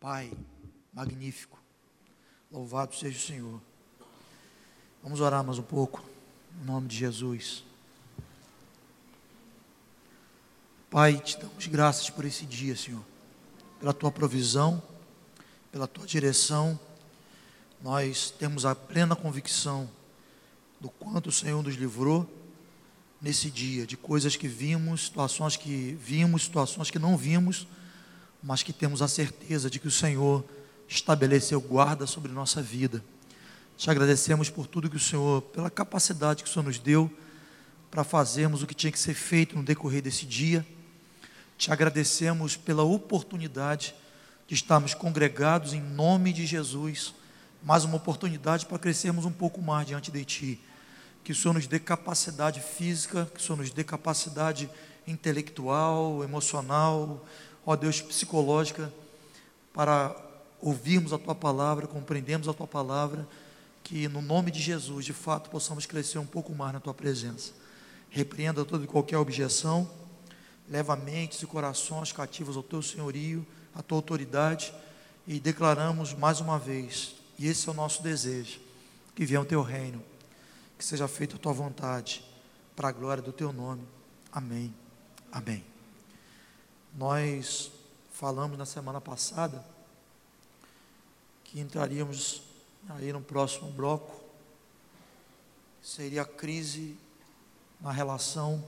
Pai magnífico, louvado seja o Senhor. Vamos orar mais um pouco, em nome de Jesus. Pai, te damos graças por esse dia, Senhor, pela tua provisão, pela tua direção. Nós temos a plena convicção do quanto o Senhor nos livrou nesse dia, de coisas que vimos, situações que vimos, situações que não vimos mas que temos a certeza de que o Senhor estabeleceu guarda sobre nossa vida. Te agradecemos por tudo que o Senhor, pela capacidade que o Senhor nos deu para fazermos o que tinha que ser feito no decorrer desse dia. Te agradecemos pela oportunidade de estarmos congregados em nome de Jesus, mais uma oportunidade para crescermos um pouco mais diante de Ti. Que o Senhor nos dê capacidade física, que o Senhor nos dê capacidade intelectual, emocional, ó Deus, psicológica, para ouvirmos a Tua palavra, compreendermos a Tua palavra, que no nome de Jesus, de fato, possamos crescer um pouco mais na Tua presença. Repreenda toda e qualquer objeção, leva mentes e corações cativos ao Teu senhorio, à Tua autoridade, e declaramos mais uma vez, e esse é o nosso desejo, que venha o Teu reino, que seja feita a Tua vontade, para a glória do Teu nome. Amém. Amém. Nós falamos na semana passada que entraríamos aí no próximo bloco, seria a crise na relação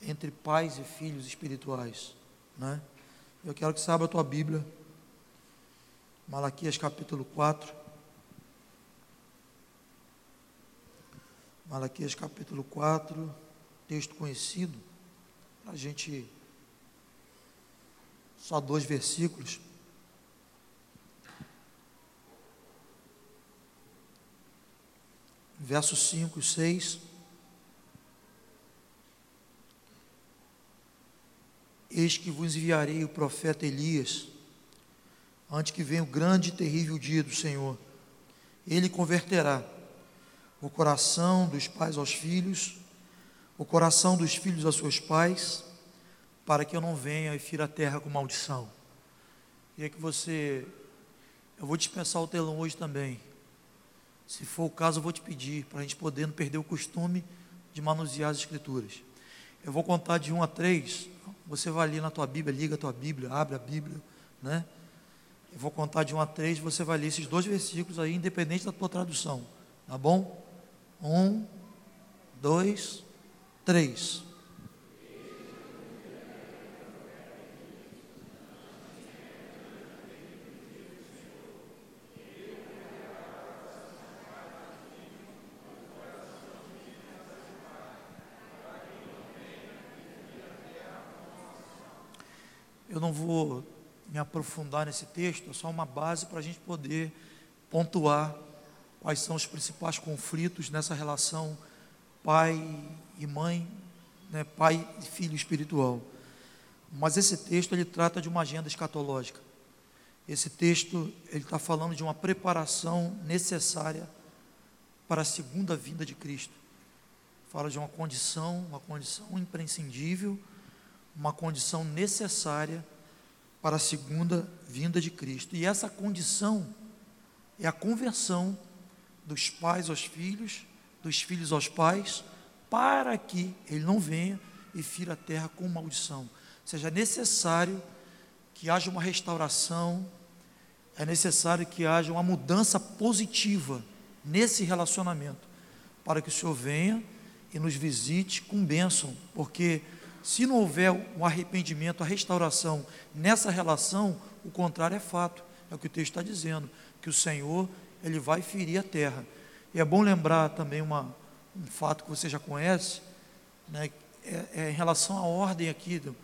entre pais e filhos espirituais, né? Eu quero que você abra a tua Bíblia, Malaquias capítulo 4. Malaquias capítulo 4, texto conhecido, para a gente só dois versículos. Versos 5 e 6. Eis que vos enviarei o profeta Elias, antes que venha o grande e terrível dia do Senhor. Ele converterá o coração dos pais aos filhos, o coração dos filhos aos seus pais, para que eu não venha e fira a terra com maldição. E é que você, eu vou dispensar o telão hoje também. Se for o caso, eu vou te pedir, para a gente poder não perder o costume de manusear as escrituras. Eu vou contar de 1 a 3, você vai ali na tua Bíblia, liga a tua Bíblia, abre a Bíblia, né? Eu vou contar de 1 a 3, você vai ler esses dois versículos aí, independente da tua tradução, tá bom? 1, 2, 3. Não vou me aprofundar nesse texto, é só uma base para a gente poder pontuar quais são os principais conflitos nessa relação pai e mãe, né, pai e filho espiritual. Mas esse texto ele trata de uma agenda escatológica. Esse texto ele está falando de uma preparação necessária para a segunda vinda de Cristo. Fala de uma condição, uma condição imprescindível uma condição necessária para a segunda vinda de Cristo. E essa condição é a conversão dos pais aos filhos, dos filhos aos pais, para que ele não venha e fira a terra com maldição. Seja necessário que haja uma restauração, é necessário que haja uma mudança positiva nesse relacionamento, para que o Senhor venha e nos visite com bênção, porque se não houver um arrependimento, a restauração nessa relação, o contrário é fato. É o que o texto está dizendo, que o Senhor, ele vai ferir a terra. E é bom lembrar também uma, um fato que você já conhece, né, é, é em relação à ordem aqui do,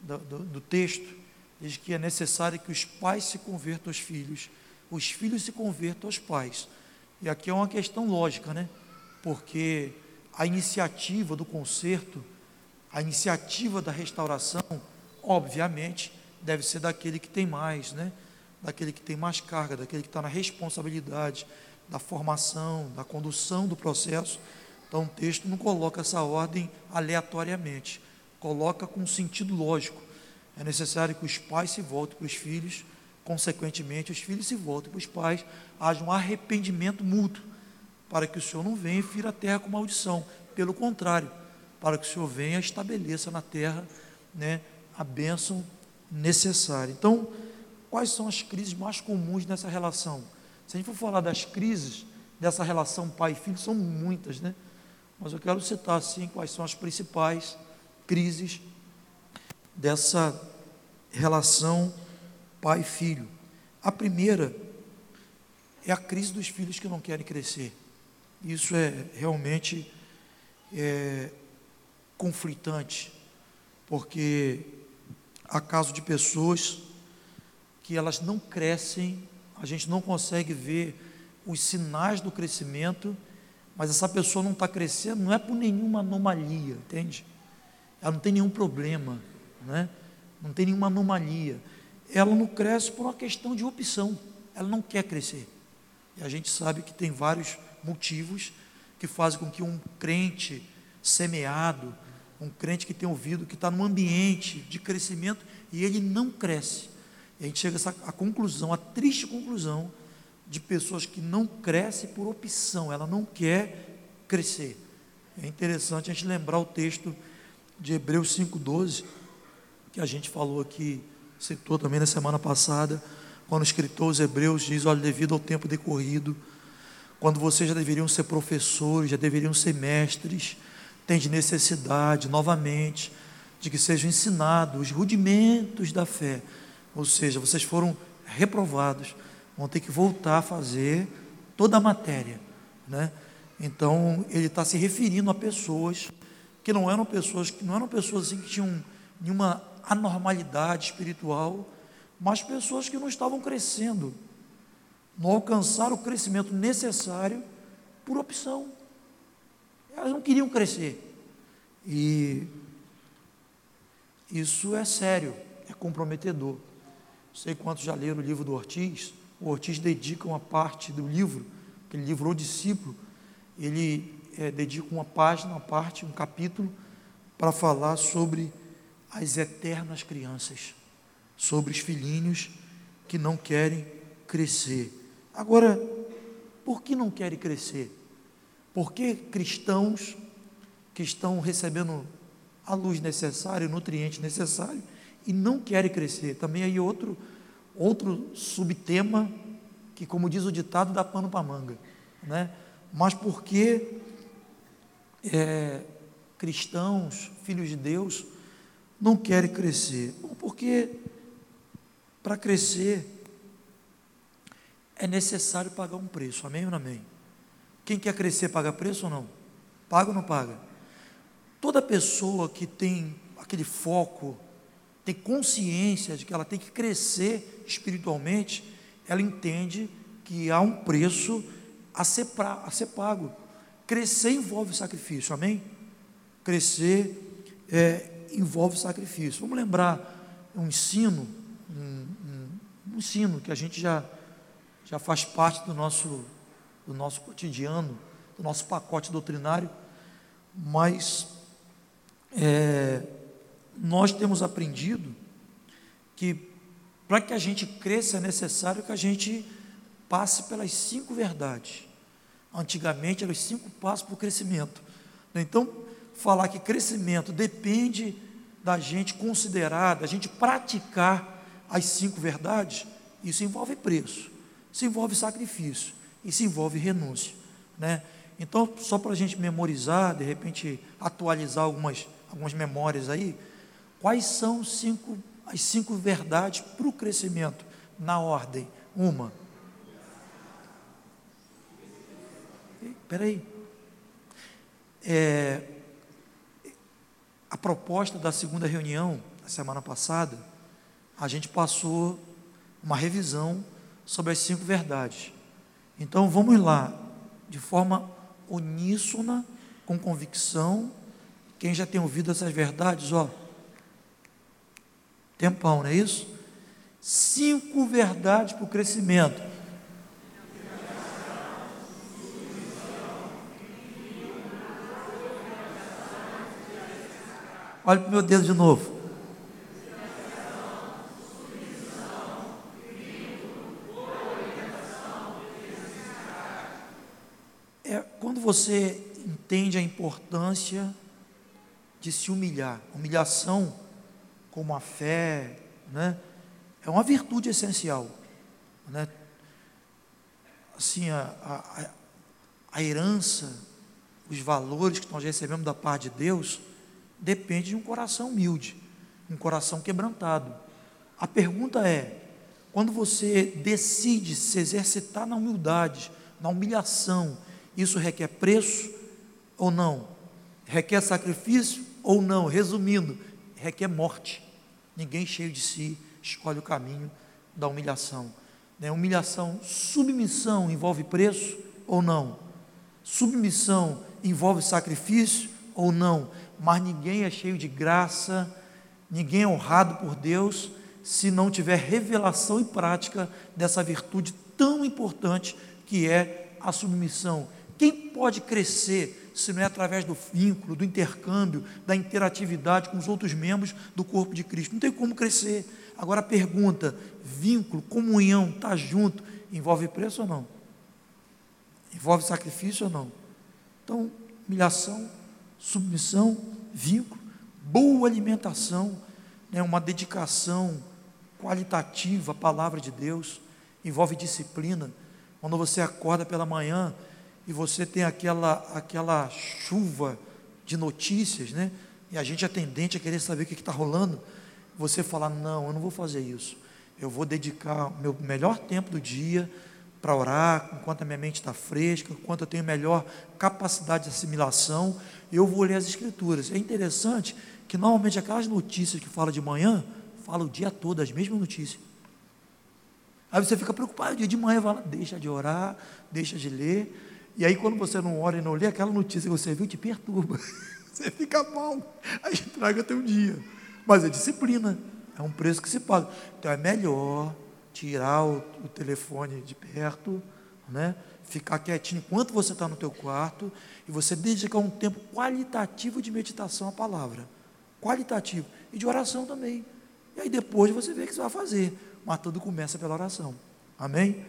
do, do texto, diz que é necessário que os pais se convertam aos filhos, os filhos se convertam aos pais. E aqui é uma questão lógica, né? Porque a iniciativa do conserto a iniciativa da restauração, obviamente, deve ser daquele que tem mais, né? daquele que tem mais carga, daquele que está na responsabilidade da formação, da condução do processo. Então, o texto não coloca essa ordem aleatoriamente, coloca com sentido lógico. É necessário que os pais se voltem para os filhos consequentemente, os filhos se voltem para os pais, haja um arrependimento mútuo, para que o Senhor não venha e fira a terra com maldição. Pelo contrário, para que o Senhor venha e estabeleça na terra né, a bênção necessária. Então, quais são as crises mais comuns nessa relação? Se a gente for falar das crises dessa relação pai e filho, são muitas, né? Mas eu quero citar assim quais são as principais crises dessa relação pai e filho. A primeira é a crise dos filhos que não querem crescer. Isso é realmente é, conflitante, porque há casos de pessoas que elas não crescem, a gente não consegue ver os sinais do crescimento, mas essa pessoa não está crescendo, não é por nenhuma anomalia, entende? Ela não tem nenhum problema, né? não tem nenhuma anomalia. Ela não cresce por uma questão de opção, ela não quer crescer. E a gente sabe que tem vários motivos que fazem com que um crente semeado, um crente que tem ouvido, que está num ambiente de crescimento e ele não cresce. E a gente chega a conclusão, a triste conclusão, de pessoas que não crescem por opção, ela não quer crescer. É interessante a gente lembrar o texto de Hebreus 5,12, que a gente falou aqui, citou também na semana passada, quando o escritor os Hebreus diz: olha, devido ao tempo decorrido, quando vocês já deveriam ser professores, já deveriam ser mestres, tem de necessidade, novamente, de que sejam ensinados os rudimentos da fé, ou seja, vocês foram reprovados, vão ter que voltar a fazer toda a matéria, né? Então ele está se referindo a pessoas que não eram pessoas que não eram pessoas assim que tinham nenhuma anormalidade espiritual, mas pessoas que não estavam crescendo, não alcançaram o crescimento necessário por opção. Elas não queriam crescer. E isso é sério, é comprometedor. Não sei quantos já leram o livro do Ortiz. O Ortiz dedica uma parte do livro, aquele livro O Discípulo, ele é, dedica uma página, uma parte, um capítulo, para falar sobre as eternas crianças, sobre os filhinhos que não querem crescer. Agora, por que não querem crescer? Porque cristãos que estão recebendo a luz necessária, o nutriente necessário, e não querem crescer. Também aí outro, outro subtema que, como diz o ditado, dá pano para manga. Né? Mas porque é, cristãos, filhos de Deus, não querem crescer? Porque para crescer é necessário pagar um preço, amém ou não amém? Quem quer crescer paga preço ou não? Paga ou não paga? Toda pessoa que tem aquele foco, tem consciência de que ela tem que crescer espiritualmente, ela entende que há um preço a ser, pra, a ser pago. Crescer envolve sacrifício, amém? Crescer é, envolve sacrifício. Vamos lembrar um ensino, um, um, um ensino que a gente já, já faz parte do nosso do nosso cotidiano, do nosso pacote doutrinário, mas é, nós temos aprendido que para que a gente cresça é necessário que a gente passe pelas cinco verdades. Antigamente eram os cinco passos para o crescimento. Então, falar que crescimento depende da gente considerar, da gente praticar as cinco verdades, isso envolve preço, isso envolve sacrifício, isso envolve renúncia, né? Então, só para a gente memorizar, de repente atualizar algumas, algumas memórias aí, quais são cinco, as cinco verdades para o crescimento? Na ordem. Uma. Espera aí. É, a proposta da segunda reunião, da semana passada, a gente passou uma revisão sobre as cinco verdades. Então vamos lá, de forma uníssona, com convicção. Quem já tem ouvido essas verdades, ó, tempão, não é isso? Cinco verdades para o crescimento. Olha para o meu dedo de novo. é quando você entende a importância de se humilhar. Humilhação, como a fé, né, é uma virtude essencial. Né? Assim, a, a, a herança, os valores que nós recebemos da parte de Deus, depende de um coração humilde, um coração quebrantado. A pergunta é: quando você decide se exercitar na humildade, na humilhação, isso requer preço ou não? Requer sacrifício ou não? Resumindo, requer morte. Ninguém cheio de si escolhe o caminho da humilhação. Né? Humilhação, submissão envolve preço ou não? Submissão envolve sacrifício ou não? Mas ninguém é cheio de graça, ninguém é honrado por Deus se não tiver revelação e prática dessa virtude tão importante que é a submissão. Quem pode crescer se não é através do vínculo, do intercâmbio, da interatividade com os outros membros do corpo de Cristo? Não tem como crescer. Agora pergunta: vínculo, comunhão, estar tá junto, envolve preço ou não? Envolve sacrifício ou não? Então, humilhação, submissão, vínculo, boa alimentação, né, uma dedicação qualitativa à palavra de Deus, envolve disciplina. Quando você acorda pela manhã e você tem aquela, aquela chuva de notícias, né? E a gente é tendente a querer saber o que está rolando. Você falar, não, eu não vou fazer isso. Eu vou dedicar o meu melhor tempo do dia para orar, enquanto a minha mente está fresca, enquanto eu tenho melhor capacidade de assimilação, eu vou ler as escrituras. É interessante que normalmente aquelas notícias que fala de manhã, fala o dia todo as mesmas notícias. Aí você fica preocupado, dia de manhã fala, deixa de orar, deixa de ler. E aí quando você não ora e não lê, aquela notícia que você viu te perturba. Você fica mal, aí estraga teu dia. Mas é disciplina, é um preço que se paga. Então é melhor tirar o, o telefone de perto, né? ficar quietinho enquanto você está no teu quarto e você dedicar um tempo qualitativo de meditação à palavra. Qualitativo. E de oração também. E aí depois você vê o que você vai fazer. Mas tudo começa pela oração. Amém?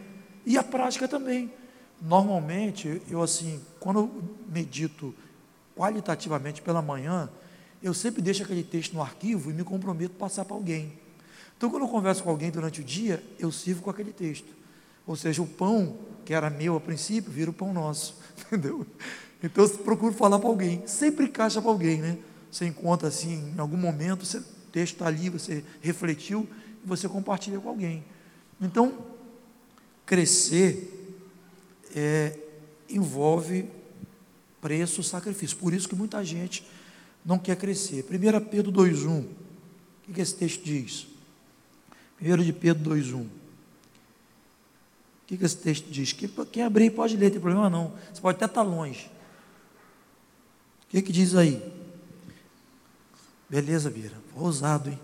E a prática também. Normalmente, eu assim, quando eu medito qualitativamente pela manhã, eu sempre deixo aquele texto no arquivo e me comprometo a passar para alguém. Então, quando eu converso com alguém durante o dia, eu sirvo com aquele texto. Ou seja, o pão que era meu a princípio vira o pão nosso, entendeu? Então, eu procuro falar para alguém. Sempre encaixa para alguém, né? Você encontra assim, em algum momento, você, o texto está ali, você refletiu e você compartilha com alguém. Então, crescer é, envolve preço, sacrifício. Por isso que muita gente não quer crescer. 1 Pedro 2,1. O que, que esse texto diz? 1 de Pedro 2,1. O que, que esse texto diz? Quem, abrir pode ler, não tem problema não. Você pode até estar longe. O que, que diz aí? Beleza, Bira. Ousado, hein?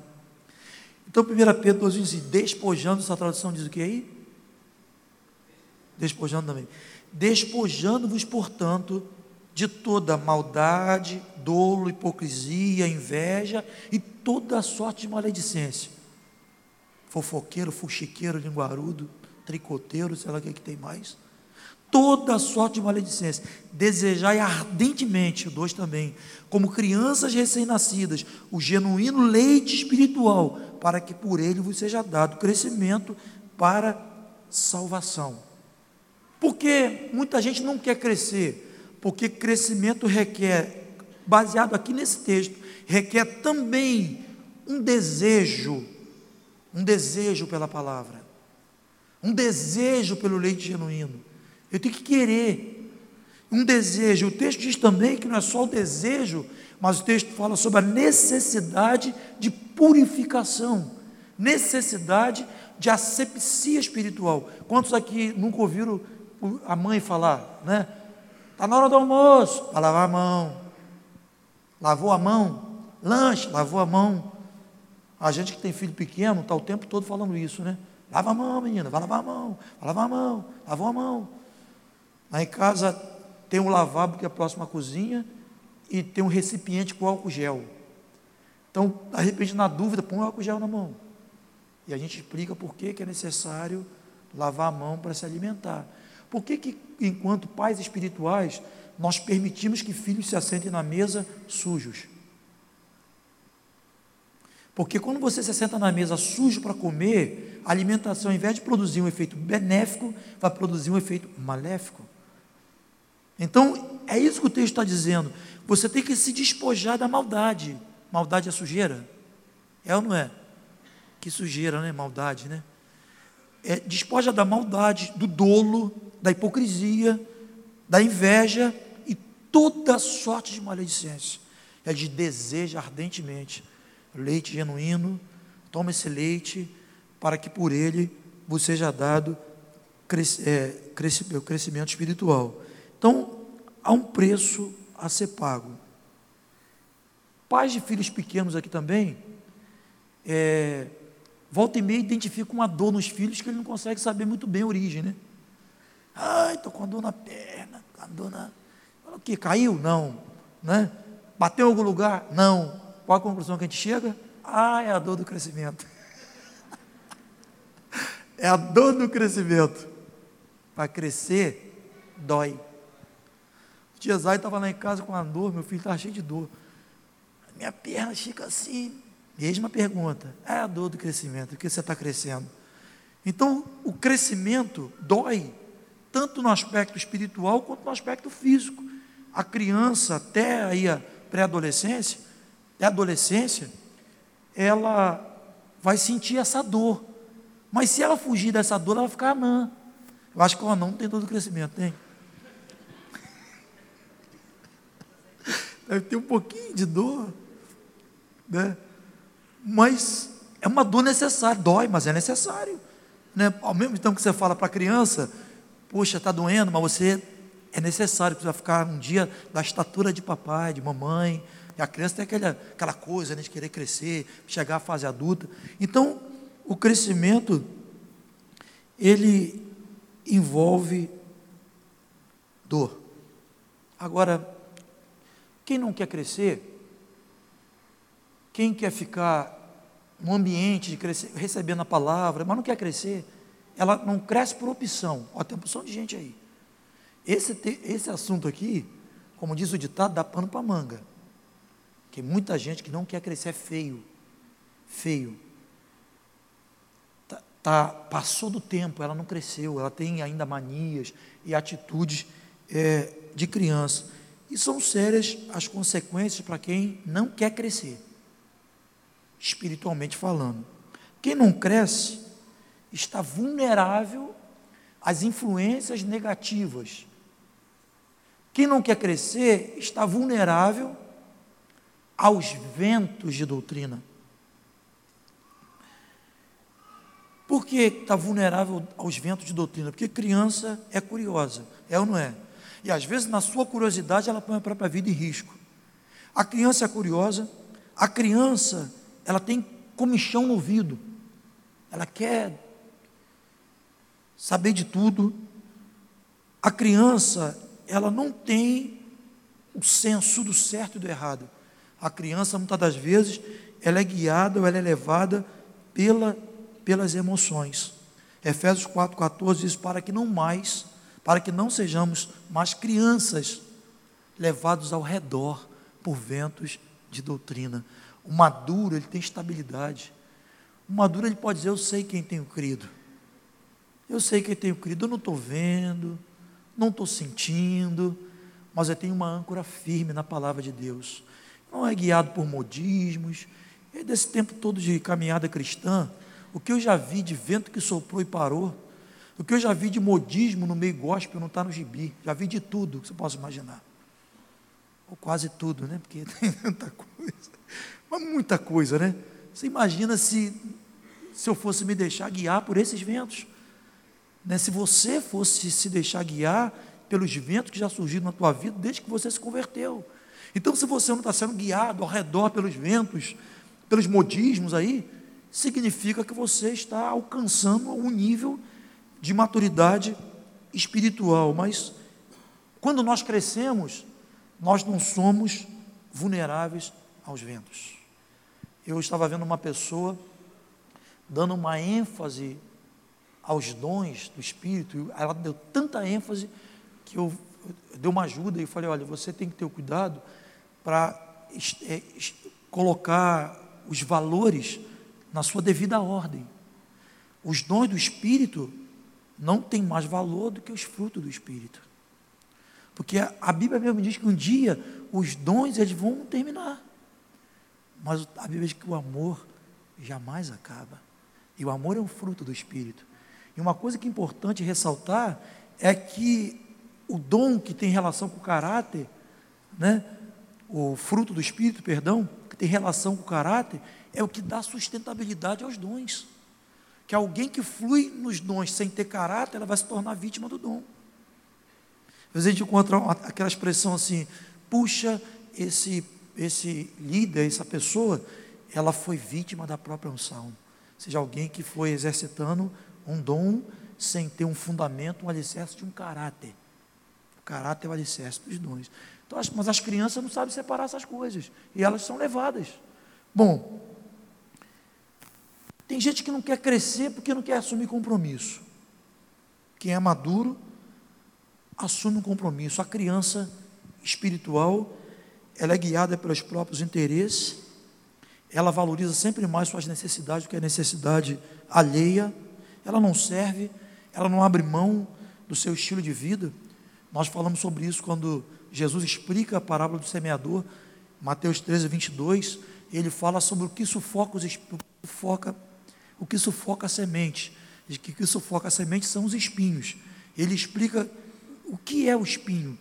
Então, 1 Pedro 2,1 diz: despojando, essa tradução diz o que aí? Despojando também. Despojando-vos, portanto, de toda maldade, dolo, hipocrisia, inveja e toda sorte de maledicência fofoqueiro, fuxiqueiro, linguarudo, tricoteiro, sei lá o que, que tem mais. Toda sorte de maledicência. Desejai ardentemente, dois também, como crianças recém-nascidas, o genuíno leite espiritual, para que por ele vos seja dado crescimento para salvação. Porque muita gente não quer crescer, porque crescimento requer, baseado aqui nesse texto, requer também um desejo um desejo pela palavra, um desejo pelo leite genuíno. Eu tenho que querer, um desejo. O texto diz também que não é só o desejo, mas o texto fala sobre a necessidade de purificação, necessidade de asepsia espiritual. Quantos aqui nunca ouviram a mãe falar, né? Está na hora do almoço, para lavar a mão. Lavou a mão, lanche, lavou a mão. A gente que tem filho pequeno está o tempo todo falando isso, né? Lava a mão, menina, vai lavar a mão, vai lavar a mão, lavou a mão. Lá em casa tem um lavabo que é próximo à cozinha e tem um recipiente com álcool gel. Então, de repente, na dúvida, põe o álcool gel na mão. E a gente explica por que, que é necessário lavar a mão para se alimentar. Por que, que enquanto pais espirituais, nós permitimos que filhos se assentem na mesa sujos? Porque quando você se senta na mesa sujo para comer, a alimentação, ao invés de produzir um efeito benéfico, vai produzir um efeito maléfico. Então, é isso que o texto está dizendo. Você tem que se despojar da maldade. Maldade é sujeira? É ou não é? Que sujeira, né? Maldade, né? É, despoja da maldade, do dolo, da hipocrisia, da inveja e toda sorte de maledicência. É de deseja ardentemente leite genuíno, toma esse leite para que por ele vos seja dado é, crescimento espiritual. Então, há um preço a ser pago. Pais de filhos pequenos aqui também, é, volta e meia identifica uma dor nos filhos que ele não consegue saber muito bem a origem, né? Ai, estou com dor na perna, com dor na. O que? Caiu? Não. Né? Bateu em algum lugar? Não. Qual a conclusão que a gente chega? Ah, é a dor do crescimento. é a dor do crescimento. Para crescer, dói. O tia Zay estava lá em casa com a dor, meu filho estava cheio de dor. Minha perna fica assim. Mesma pergunta. É a dor do crescimento, porque você está crescendo. Então, o crescimento dói, tanto no aspecto espiritual quanto no aspecto físico. A criança, até aí a pré-adolescência, a adolescência, ela vai sentir essa dor. Mas se ela fugir dessa dor, ela vai ficar anã. Eu acho que o anão não tem dor do crescimento, tem? Deve ter um pouquinho de dor, né? Mas é uma dor necessária, dói, mas é necessário. Né? Ao mesmo tempo que você fala para a criança, poxa, está doendo, mas você é necessário, precisa ficar um dia da estatura de papai, de mamãe, a criança tem aquela, aquela coisa né, de querer crescer, chegar à fase adulta. Então, o crescimento, ele envolve dor. Agora, quem não quer crescer, quem quer ficar num ambiente de crescer, recebendo a palavra, mas não quer crescer, ela não cresce por opção. Ó, tem opção de gente aí. Esse, esse assunto aqui, como diz o ditado, dá pano para manga. Porque muita gente que não quer crescer é feio. Feio. Tá, tá, passou do tempo, ela não cresceu, ela tem ainda manias e atitudes é, de criança. E são sérias as consequências para quem não quer crescer, espiritualmente falando. Quem não cresce está vulnerável às influências negativas. Quem não quer crescer está vulnerável aos ventos de doutrina. Por que está vulnerável aos ventos de doutrina? Porque criança é curiosa, é ou não é? E às vezes, na sua curiosidade, ela põe a própria vida em risco. A criança é curiosa, a criança, ela tem comichão no ouvido, ela quer saber de tudo. A criança, ela não tem o senso do certo e do errado. A criança, muitas das vezes, ela é guiada ou ela é levada pela, pelas emoções. Efésios 4,14 diz: para que não mais, para que não sejamos mais crianças levados ao redor por ventos de doutrina. O maduro, ele tem estabilidade. O maduro, ele pode dizer: Eu sei quem tenho crido. Eu sei quem tenho crido. Eu não estou vendo, não estou sentindo, mas eu tenho uma âncora firme na palavra de Deus não é guiado por modismos. E desse tempo todo de caminhada cristã, o que eu já vi de vento que soprou e parou, o que eu já vi de modismo no meio gospel não está no gibi, já vi de tudo que você possa imaginar. Ou quase tudo, né? Porque tem tanta coisa. Mas muita coisa, né? Você imagina se, se eu fosse me deixar guiar por esses ventos. Né? Se você fosse se deixar guiar pelos ventos que já surgiram na tua vida desde que você se converteu. Então, se você não está sendo guiado ao redor pelos ventos, pelos modismos aí, significa que você está alcançando um nível de maturidade espiritual. Mas quando nós crescemos, nós não somos vulneráveis aos ventos. Eu estava vendo uma pessoa dando uma ênfase aos dons do Espírito, ela deu tanta ênfase que eu, eu dei uma ajuda e falei: olha, você tem que ter o cuidado para é, colocar os valores na sua devida ordem. Os dons do Espírito não têm mais valor do que os frutos do Espírito. Porque a Bíblia mesmo diz que um dia os dons eles vão terminar. Mas a Bíblia diz que o amor jamais acaba. E o amor é um fruto do Espírito. E uma coisa que é importante ressaltar é que o dom que tem relação com o caráter, né, o fruto do Espírito, perdão, que tem relação com o caráter, é o que dá sustentabilidade aos dons. Que alguém que flui nos dons sem ter caráter, ela vai se tornar vítima do dom. Às vezes a gente encontra aquela expressão assim, puxa, esse, esse líder, essa pessoa, ela foi vítima da própria unção. Seja alguém que foi exercitando um dom sem ter um fundamento, um alicerce de um caráter. O caráter é o alicerce dos dons. Então, mas as crianças não sabem separar essas coisas. E elas são levadas. Bom, tem gente que não quer crescer porque não quer assumir compromisso. Quem é maduro assume um compromisso. A criança espiritual, ela é guiada pelos próprios interesses, ela valoriza sempre mais suas necessidades do que a necessidade alheia, ela não serve, ela não abre mão do seu estilo de vida. Nós falamos sobre isso quando Jesus explica a parábola do semeador, Mateus 13, 22, ele fala sobre o que sufoca, os, sufoca, o que sufoca a semente, e que que sufoca a semente são os espinhos. Ele explica o que é o espinho,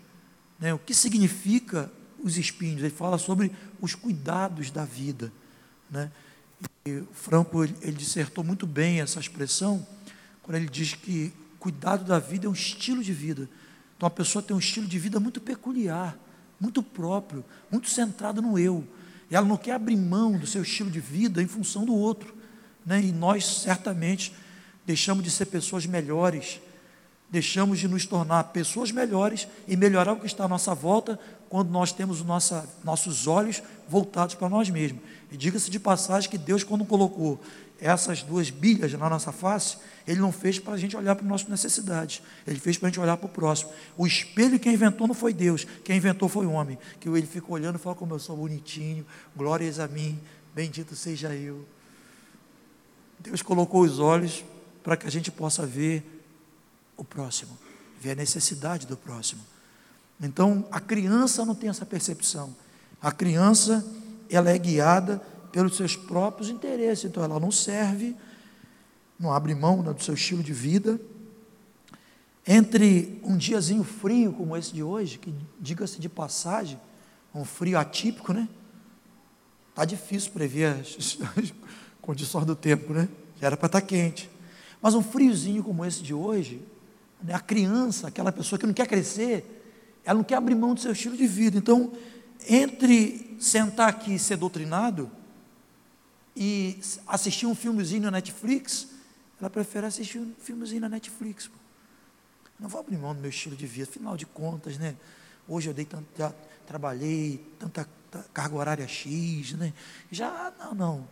né? o que significa os espinhos. Ele fala sobre os cuidados da vida. Né? E Franco ele dissertou muito bem essa expressão quando ele diz que cuidado da vida é um estilo de vida. Então a pessoa tem um estilo de vida muito peculiar, muito próprio, muito centrado no eu. E ela não quer abrir mão do seu estilo de vida em função do outro. Né? E nós certamente deixamos de ser pessoas melhores deixamos de nos tornar pessoas melhores e melhorar o que está à nossa volta quando nós temos nossa, nossos olhos voltados para nós mesmos. E diga-se de passagem que Deus, quando colocou essas duas bilhas na nossa face, Ele não fez para a gente olhar para as nossas necessidades, Ele fez para a gente olhar para o próximo. O espelho quem inventou não foi Deus, quem inventou foi o homem, que ele ficou olhando e falou como eu sou bonitinho, glórias a mim, bendito seja eu. Deus colocou os olhos para que a gente possa ver o próximo, ver a necessidade do próximo. Então, a criança não tem essa percepção. A criança, ela é guiada pelos seus próprios interesses. Então, ela não serve, não abre mão né, do seu estilo de vida. Entre um diazinho frio como esse de hoje, que diga-se de passagem, um frio atípico, né? Está difícil prever as, as condições do tempo, né? Já era para estar tá quente. Mas um friozinho como esse de hoje, né? A criança, aquela pessoa que não quer crescer, ela não quer abrir mão do seu estilo de vida. Então, entre sentar aqui e ser doutrinado e assistir um filmezinho na Netflix, ela prefere assistir um filmezinho na Netflix. Não vou abrir mão do meu estilo de vida, afinal de contas, né? Hoje eu dei tanto, já trabalhei, tanta carga horária X, né? Já, não, não.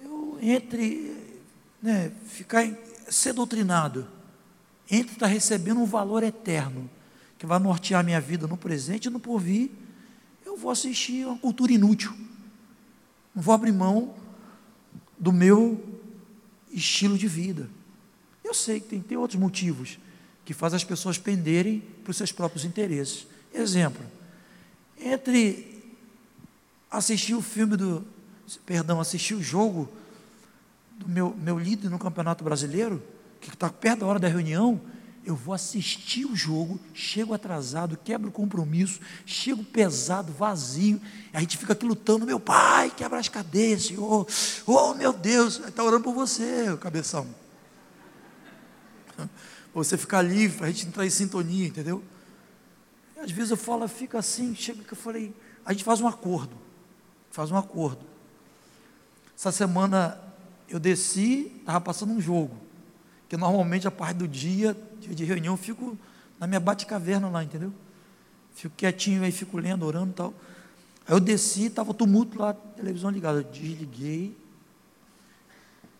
Eu, entre né, ficar, ser doutrinado entre estar recebendo um valor eterno, que vai nortear minha vida no presente e no porvir, eu vou assistir uma cultura inútil. Não vou abrir mão do meu estilo de vida. Eu sei que tem, tem outros motivos que fazem as pessoas penderem para os seus próprios interesses. Exemplo, entre assistir o filme do, perdão, assistir o jogo do meu, meu líder no Campeonato Brasileiro, que está perto da hora da reunião, eu vou assistir o jogo, chego atrasado, quebro o compromisso, chego pesado, vazio, a gente fica aqui lutando, meu pai, quebra as cadeias, Senhor, oh meu Deus, está orando por você, cabeção. Você ficar livre, para a gente entrar em sintonia, entendeu? E às vezes eu falo, fica assim, chega que eu falei, a gente faz um acordo, faz um acordo. Essa semana eu desci, estava passando um jogo. Porque normalmente a parte do dia, dia de reunião, eu fico na minha bate-caverna lá, entendeu? Fico quietinho aí, fico lendo, orando e tal. Aí eu desci, estava tumulto lá, televisão ligada. Eu desliguei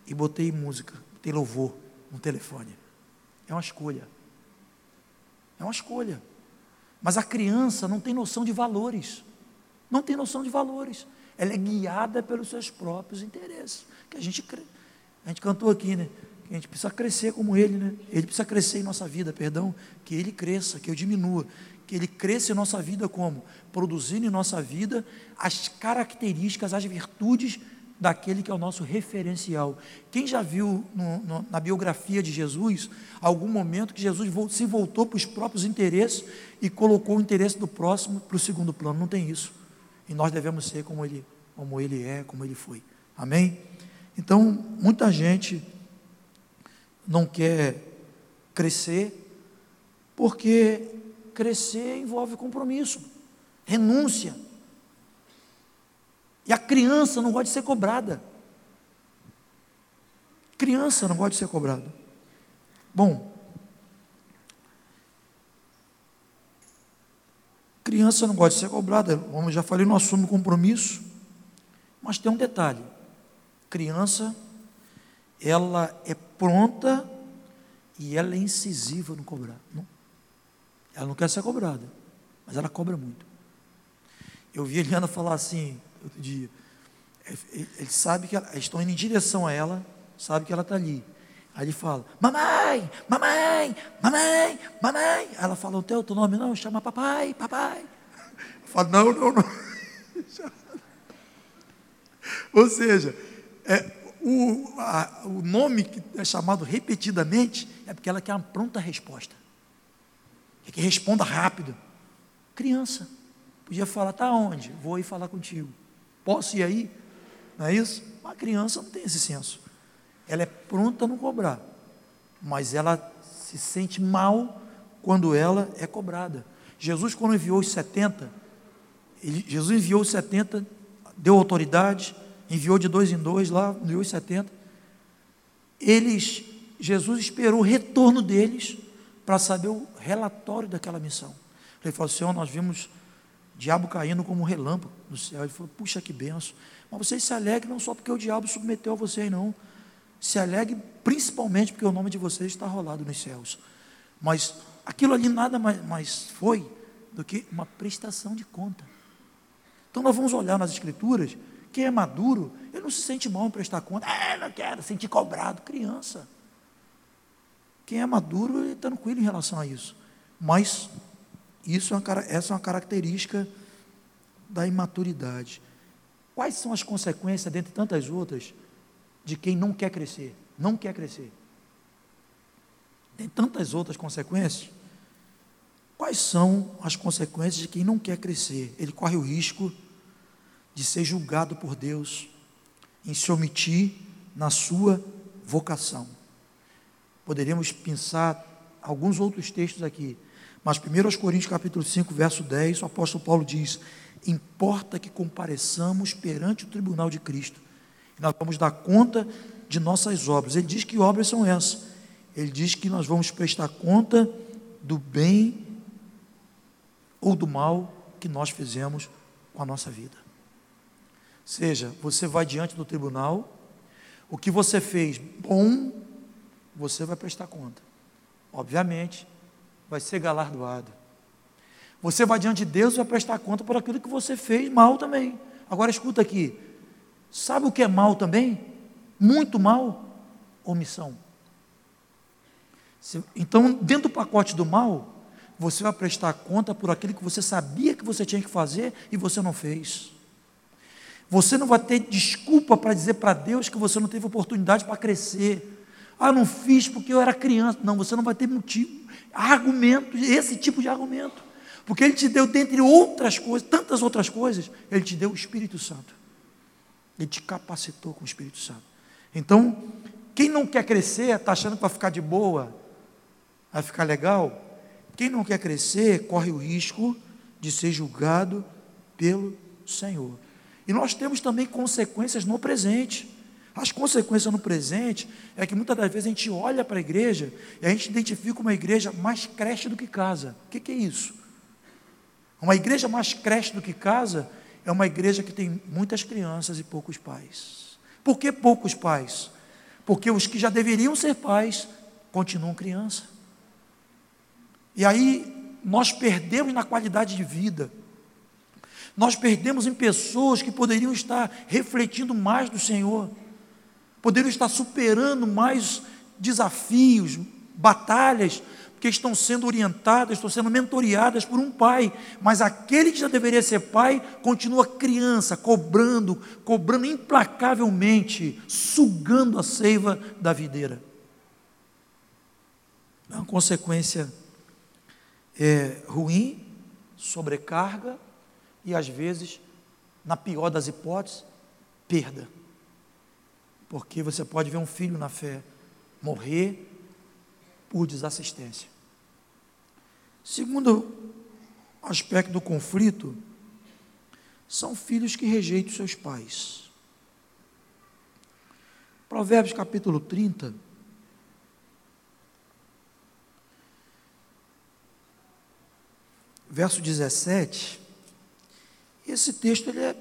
e botei música, botei louvor no telefone. É uma escolha. É uma escolha. Mas a criança não tem noção de valores. Não tem noção de valores. Ela é guiada pelos seus próprios interesses. Que a gente, a gente cantou aqui, né? A gente precisa crescer como ele, né? Ele precisa crescer em nossa vida, perdão. Que ele cresça, que eu diminua. Que ele cresça em nossa vida como? Produzindo em nossa vida as características, as virtudes daquele que é o nosso referencial. Quem já viu no, no, na biografia de Jesus algum momento que Jesus se voltou para os próprios interesses e colocou o interesse do próximo para o segundo plano? Não tem isso. E nós devemos ser como ele, como ele é, como ele foi. Amém? Então, muita gente não quer crescer porque crescer envolve compromisso, renúncia. E a criança não gosta de ser cobrada. Criança não gosta de ser cobrada. Bom, criança não gosta de ser cobrada, como eu já falei, não assume compromisso. Mas tem um detalhe: criança, ela é pronta e ela é incisiva no cobrar. Não, ela não quer ser cobrada, mas ela cobra muito. Eu vi a Eliana falar assim, outro dia. Ele sabe que ela, estão indo em direção a ela, sabe que ela está ali. Aí ele fala, mamãe, mamãe, mamãe, mamãe. Aí ela fala, o teu, teu nome não, chama papai, papai. Fala, não, não, não. Ou seja, é, o, a, o nome que é chamado repetidamente é porque ela quer uma pronta resposta. Quer que responda rápido. Criança. Podia falar, tá onde? Vou ir falar contigo. Posso ir aí? Não é isso? Uma criança não tem esse senso. Ela é pronta a não cobrar, mas ela se sente mal quando ela é cobrada. Jesus, quando enviou os 70, ele, Jesus enviou os 70, deu autoridade, enviou de dois em dois lá, enviou os 70. Eles, Jesus esperou o retorno deles para saber o relatório daquela missão. Ele falou: Senhor, nós vimos diabo caindo como um relâmpago no céu. Ele falou: Puxa, que benção. Mas vocês se alegrem não só porque o diabo submeteu a vocês, não. Se alegre principalmente porque o nome de vocês está rolado nos céus. Mas aquilo ali nada mais, mais foi do que uma prestação de conta. Então nós vamos olhar nas escrituras, quem é maduro, ele não se sente mal em prestar conta. Ah, não quero sentir cobrado, criança. Quem é maduro, ele está tranquilo em relação a isso. Mas isso é uma, essa é uma característica da imaturidade. Quais são as consequências, dentre tantas outras, de quem não quer crescer? Não quer crescer. Tem tantas outras consequências. Quais são as consequências de quem não quer crescer? Ele corre o risco de ser julgado por Deus em se omitir na sua vocação. Poderíamos pensar alguns outros textos aqui, mas 1 Coríntios capítulo 5, verso 10, o apóstolo Paulo diz: importa que compareçamos perante o tribunal de Cristo. E nós vamos dar conta de nossas obras. Ele diz que obras são essas. Ele diz que nós vamos prestar conta do bem ou do mal que nós fizemos com a nossa vida. Seja, você vai diante do tribunal, o que você fez bom, você vai prestar conta. Obviamente, vai ser galardoado. Você vai diante de Deus e vai prestar conta por aquilo que você fez mal também. Agora escuta aqui. Sabe o que é mal também? Muito mal? Omissão. Então, dentro do pacote do mal, você vai prestar conta por aquilo que você sabia que você tinha que fazer e você não fez. Você não vai ter desculpa para dizer para Deus que você não teve oportunidade para crescer. Ah, não fiz porque eu era criança. Não, você não vai ter motivo argumento, esse tipo de argumento. Porque Ele te deu, dentre outras coisas, tantas outras coisas, Ele te deu o Espírito Santo. Ele te capacitou com o Espírito Santo. Então, quem não quer crescer, está achando que vai ficar de boa, vai ficar legal. Quem não quer crescer, corre o risco de ser julgado pelo Senhor. E nós temos também consequências no presente. As consequências no presente é que muitas das vezes a gente olha para a igreja e a gente identifica uma igreja mais creche do que casa. O que, que é isso? Uma igreja mais creche do que casa é uma igreja que tem muitas crianças e poucos pais. Por que poucos pais? Porque os que já deveriam ser pais continuam criança. E aí nós perdemos na qualidade de vida. Nós perdemos em pessoas que poderiam estar refletindo mais do Senhor, poderiam estar superando mais desafios, batalhas, porque estão sendo orientadas, estão sendo mentoriadas por um pai, mas aquele que já deveria ser pai continua criança, cobrando, cobrando implacavelmente, sugando a seiva da videira. É uma consequência é, ruim, sobrecarga e às vezes, na pior das hipóteses, perda. Porque você pode ver um filho na fé morrer por desassistência. Segundo aspecto do conflito, são filhos que rejeitam seus pais. Provérbios capítulo 30. Verso 17. Esse texto ele é,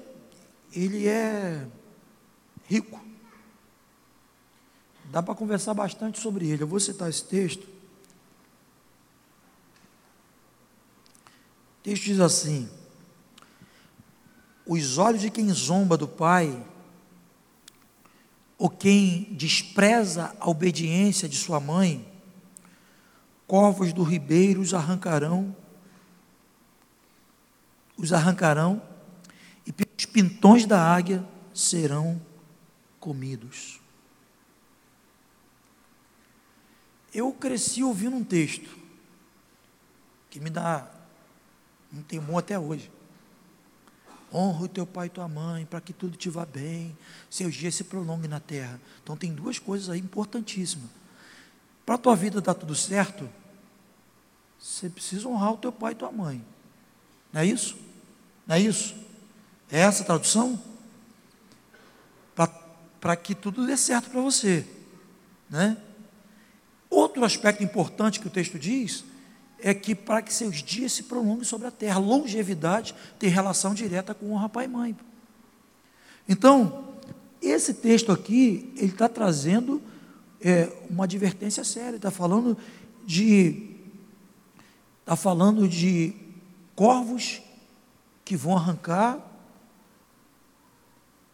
ele é rico. Dá para conversar bastante sobre ele. Eu vou citar esse texto. O texto diz assim: Os olhos de quem zomba do pai, ou quem despreza a obediência de sua mãe, corvos do ribeiro os arrancarão, os arrancarão, pelos pintões da águia serão comidos. Eu cresci ouvindo um texto que me dá um temor até hoje. Honra o teu pai e tua mãe, para que tudo te vá bem, seus dias se prolonguem na terra. Então tem duas coisas aí importantíssimas. Para a tua vida dar tudo certo, você precisa honrar o teu pai e tua mãe. Não é isso? Não é isso? É essa a tradução? Para que tudo dê certo para você. Né? Outro aspecto importante que o texto diz é que para que seus dias se prolonguem sobre a terra, longevidade tem relação direta com honra pai e mãe. Então, esse texto aqui, ele está trazendo é, uma advertência séria, está falando de está falando de corvos que vão arrancar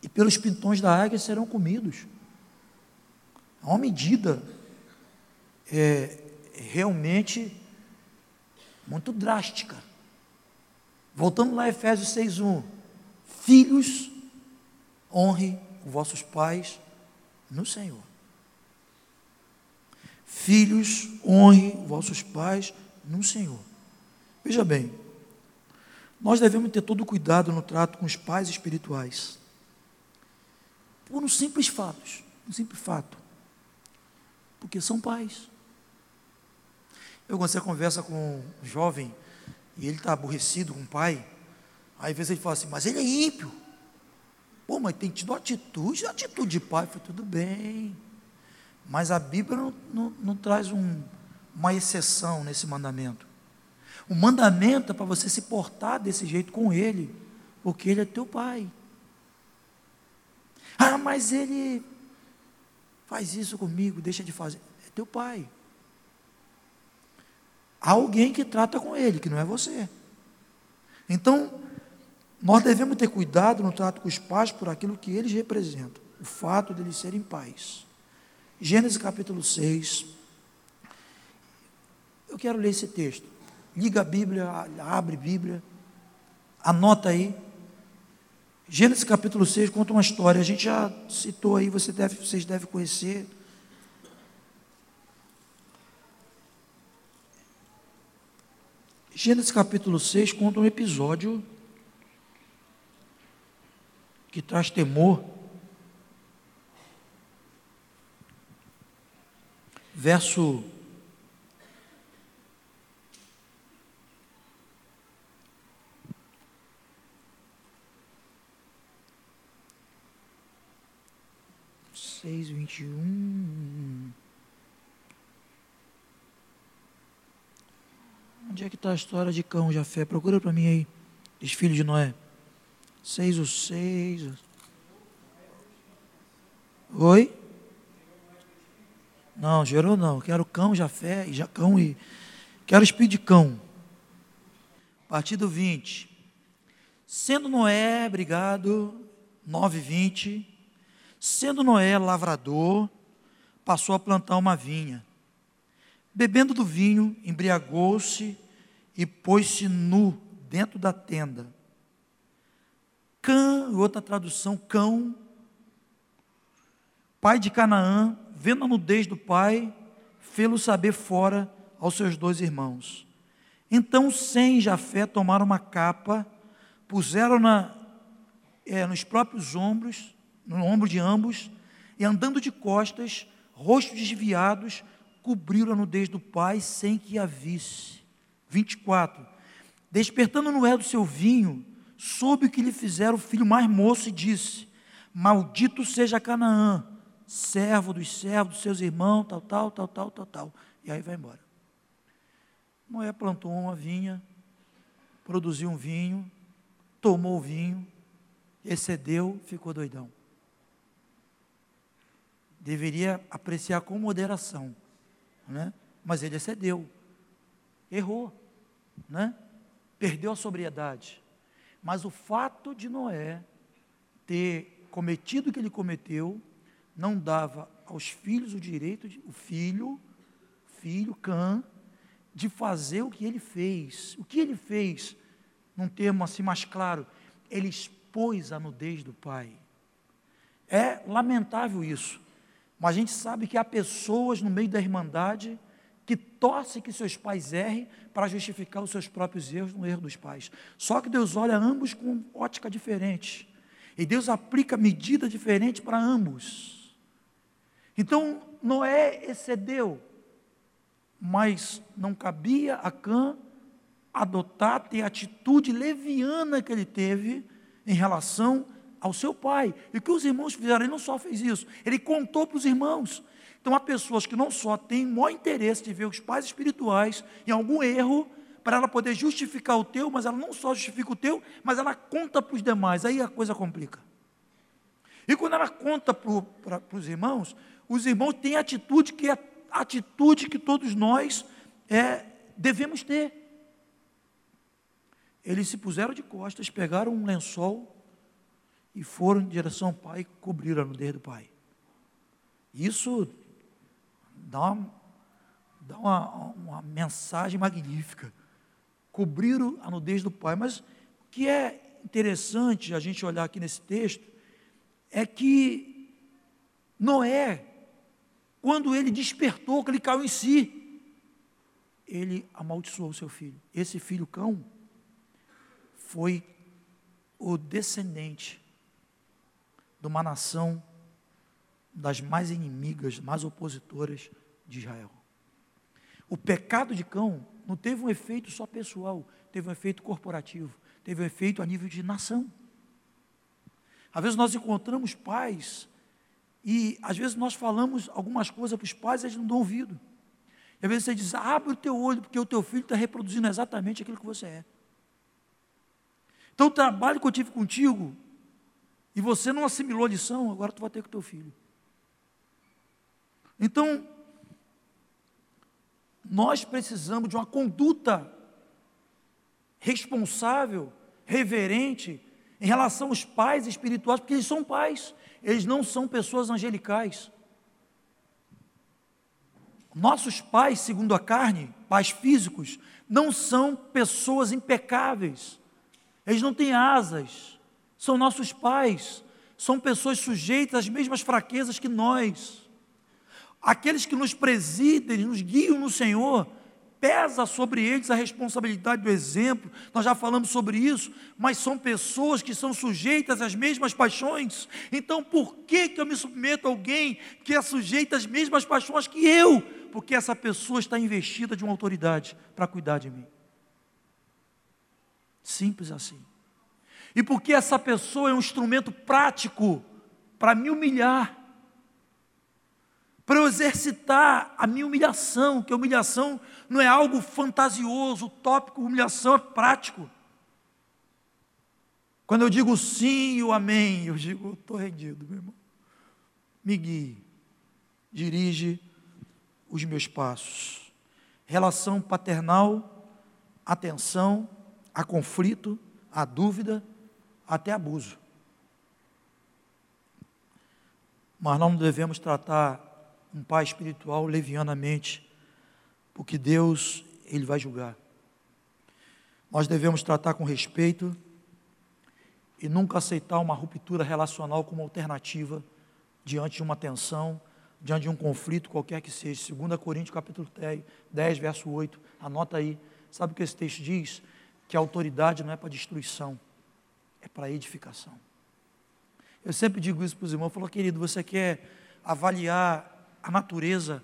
e pelos pintões da águia serão comidos. É uma medida é, realmente muito drástica. Voltando lá a Efésios 6:1. Filhos, honre os vossos pais no Senhor. Filhos, honre os vossos pais no Senhor. Veja bem, nós devemos ter todo cuidado no trato com os pais espirituais. Por um simples fato, um simples fato. Porque são pais. Eu, quando você conversa com um jovem e ele está aborrecido com o pai, aí às vezes ele fala assim, mas ele é ímpio. Pô, mas tem tido atitude, atitude de pai. Foi tudo bem. Mas a Bíblia não, não, não traz um, uma exceção nesse mandamento. O mandamento é para você se portar desse jeito com ele, porque ele é teu pai. Ah, mas ele faz isso comigo, deixa de fazer. É teu pai. Há alguém que trata com ele, que não é você. Então, nós devemos ter cuidado no trato com os pais por aquilo que eles representam, o fato de eles serem pais. Gênesis capítulo 6. Eu quero ler esse texto. Liga a Bíblia, abre a Bíblia, anota aí. Gênesis capítulo 6 conta uma história, a gente já citou aí, você deve, vocês devem conhecer. Gênesis capítulo 6 conta um episódio que traz temor. Verso seis, vinte e um. Onde é que está a história de cão Jafé? Procura para mim aí. Os filhos de Noé. Seis ou seis. Oi? Não, gerou não. Quero cão, Jafé, e Jacão e. Quero espírito de cão. Partido 20. Sendo Noé, obrigado, 9,20. Sendo Noé lavrador, passou a plantar uma vinha. Bebendo do vinho, embriagou-se e pôs-se nu dentro da tenda. Cã, outra tradução, cão, pai de Canaã, vendo a nudez do pai, fê-lo saber fora aos seus dois irmãos. Então Sem e Jafé tomaram uma capa, puseram-na é, nos próprios ombros, no ombro de ambos, e andando de costas, rostos desviados, cobriram a nudez do pai sem que a visse. 24. Despertando Noé do seu vinho, soube o que lhe fizeram o filho mais moço e disse: Maldito seja Canaã, servo dos servos dos seus irmãos, tal, tal, tal, tal, tal, tal. E aí vai embora. Noé plantou uma vinha, produziu um vinho, tomou o vinho, excedeu, ficou doidão. Deveria apreciar com moderação, né? mas ele excedeu, errou, né? perdeu a sobriedade. Mas o fato de Noé ter cometido o que ele cometeu, não dava aos filhos o direito, de, o filho, filho, Cã, de fazer o que ele fez. O que ele fez, num termo assim mais claro, ele expôs a nudez do pai. É lamentável isso, mas a gente sabe que há pessoas no meio da irmandade que torcem que seus pais errem para justificar os seus próprios erros no erro dos pais. Só que Deus olha ambos com ótica diferente. E Deus aplica medida diferente para ambos. Então, Noé excedeu, mas não cabia a Cã adotar, ter a atitude leviana que ele teve em relação ao seu pai. E o que os irmãos fizeram? Ele não só fez isso, ele contou para os irmãos. Então, há pessoas que não só têm o maior interesse de ver os pais espirituais em algum erro, para ela poder justificar o teu, mas ela não só justifica o teu, mas ela conta para os demais. Aí a coisa complica. E quando ela conta para os irmãos, os irmãos têm atitude que é a atitude que todos nós é, devemos ter. Eles se puseram de costas, pegaram um lençol e foram em direção ao pai e cobriram a nudez do pai. Isso dá uma, dá uma, uma mensagem magnífica. Cobriram a nudez do pai. Mas o que é interessante a gente olhar aqui nesse texto é que Noé quando ele despertou, que ele caiu em si, ele amaldiçoou o seu filho. Esse filho cão foi o descendente de uma nação das mais inimigas, mais opositoras de Israel. O pecado de cão não teve um efeito só pessoal, teve um efeito corporativo, teve um efeito a nível de nação. Às vezes nós encontramos pais e às vezes nós falamos algumas coisas para os pais e eles não dão ouvido. E às vezes você diz, abre o teu olho, porque o teu filho está reproduzindo exatamente aquilo que você é. Então o trabalho que eu tive contigo, e você não assimilou a lição, agora tu vai ter com teu filho. Então, nós precisamos de uma conduta responsável, reverente, em relação aos pais espirituais, porque eles são pais eles não são pessoas angelicais. Nossos pais, segundo a carne, pais físicos, não são pessoas impecáveis. Eles não têm asas. São nossos pais. São pessoas sujeitas às mesmas fraquezas que nós. Aqueles que nos presidem, nos guiam no Senhor, pesa sobre eles a responsabilidade do exemplo, nós já falamos sobre isso, mas são pessoas que são sujeitas às mesmas paixões, então por que, que eu me submeto a alguém que é sujeito às mesmas paixões que eu? Porque essa pessoa está investida de uma autoridade para cuidar de mim. Simples assim. E porque essa pessoa é um instrumento prático para me humilhar, para eu exercitar a minha humilhação, que a humilhação não é algo fantasioso, utópico, humilhação é prático. Quando eu digo sim e o amém, eu digo, estou rendido, meu irmão. Me guie, dirige os meus passos. Relação paternal, atenção, a conflito, a dúvida, até abuso. Mas não devemos tratar um pai espiritual levianamente, porque Deus, Ele vai julgar. Nós devemos tratar com respeito e nunca aceitar uma ruptura relacional como alternativa diante de uma tensão, diante de um conflito qualquer que seja. 2 Coríntios capítulo 10, verso 8, anota aí. Sabe o que esse texto diz? Que a autoridade não é para destruição, é para edificação. Eu sempre digo isso para os irmãos, querido, você quer avaliar a natureza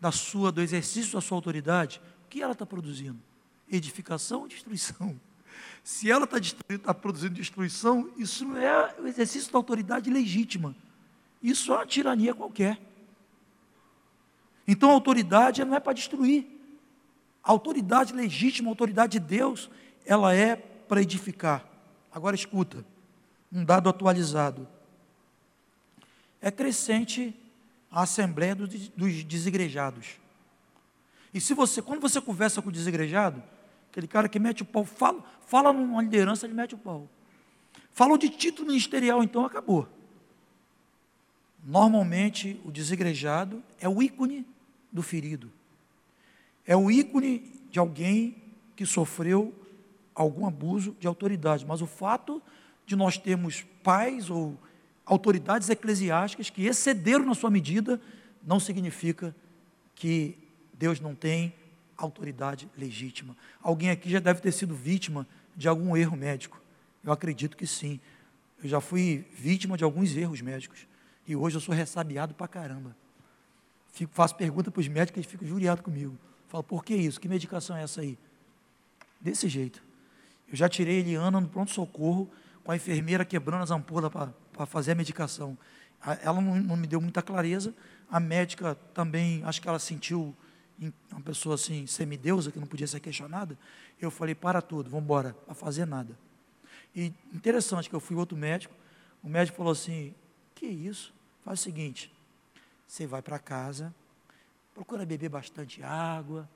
da sua, do exercício da sua autoridade? O que ela está produzindo? Edificação ou destruição? Se ela está tá produzindo destruição, isso não é o exercício da autoridade legítima. Isso é uma tirania qualquer. Então a autoridade não é para destruir. A autoridade legítima, a autoridade de Deus, ela é para edificar. Agora escuta, um dado atualizado. É crescente a assembleia dos desigrejados. E se você, quando você conversa com o desigrejado, aquele cara que mete o pau, fala, fala numa liderança, ele mete o pau. Falam de título ministerial, então acabou. Normalmente, o desigrejado é o ícone do ferido. É o ícone de alguém que sofreu algum abuso de autoridade. Mas o fato de nós termos pais ou autoridades eclesiásticas que excederam na sua medida não significa que Deus não tem autoridade legítima. Alguém aqui já deve ter sido vítima de algum erro médico. Eu acredito que sim. Eu já fui vítima de alguns erros médicos. E hoje eu sou ressabiado pra caramba. Fico, faço pergunta para os médicos e ficam juriados comigo. Falo, por que isso? Que medicação é essa aí? Desse jeito. Eu já tirei Eliana no pronto-socorro com a enfermeira quebrando as ampolas para fazer a medicação. Ela não, não, me deu muita clareza. A médica também, acho que ela sentiu uma pessoa assim, semideusa, que não podia ser questionada, eu falei, para tudo, vamos embora, para fazer nada. E interessante que eu fui outro médico, o médico falou assim, que isso? Faz o seguinte, você vai para casa, procura beber bastante água,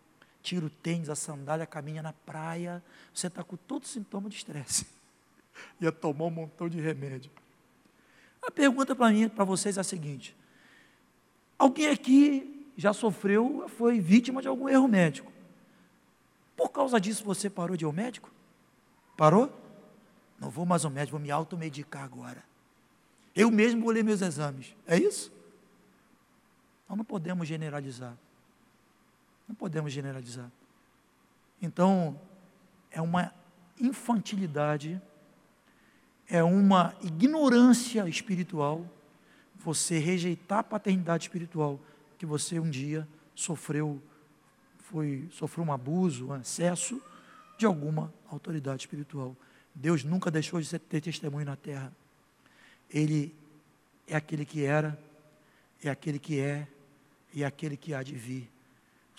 tira o tênis, a sandália, caminha na praia, você está com todo sintoma de estresse. Ia tomar um montão de remédio. A pergunta para mim, para vocês é a seguinte: alguém aqui já sofreu, foi vítima de algum erro médico. Por causa disso você parou de ir ao médico? Parou? Não vou mais ao médico, vou me automedicar agora. Eu mesmo vou ler meus exames. É isso? Nós não podemos generalizar. Não podemos generalizar. Então, é uma infantilidade, é uma ignorância espiritual você rejeitar a paternidade espiritual que você um dia sofreu, foi, sofreu um abuso, um excesso de alguma autoridade espiritual. Deus nunca deixou de ter testemunho na terra. Ele é aquele que era, é aquele que é e é aquele que há de vir.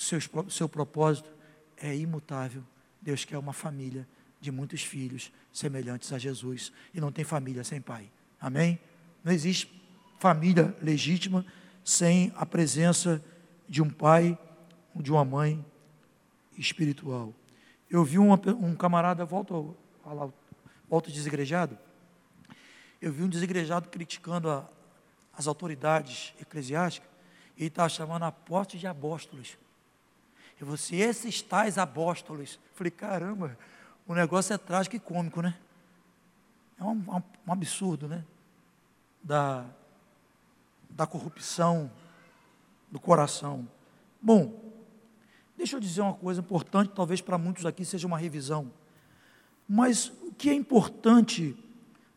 O seu, propósito é imutável. Deus quer uma família de muitos filhos semelhantes a Jesus. E não tem família sem pai. Amém? Não existe família legítima sem a presença de um pai, de uma mãe espiritual. Eu vi uma, um camarada, volta, volta desigrejado, eu vi um desigrejado criticando a, as autoridades eclesiásticas, e estava chamando apóstolos de apóstolos. Eu falei assim, esses tais apóstolos. Falei, caramba, o negócio é trágico e cômico, né? É um, um, um absurdo, né? Da, da corrupção do coração. Bom, deixa eu dizer uma coisa importante, talvez para muitos aqui seja uma revisão. Mas o que é importante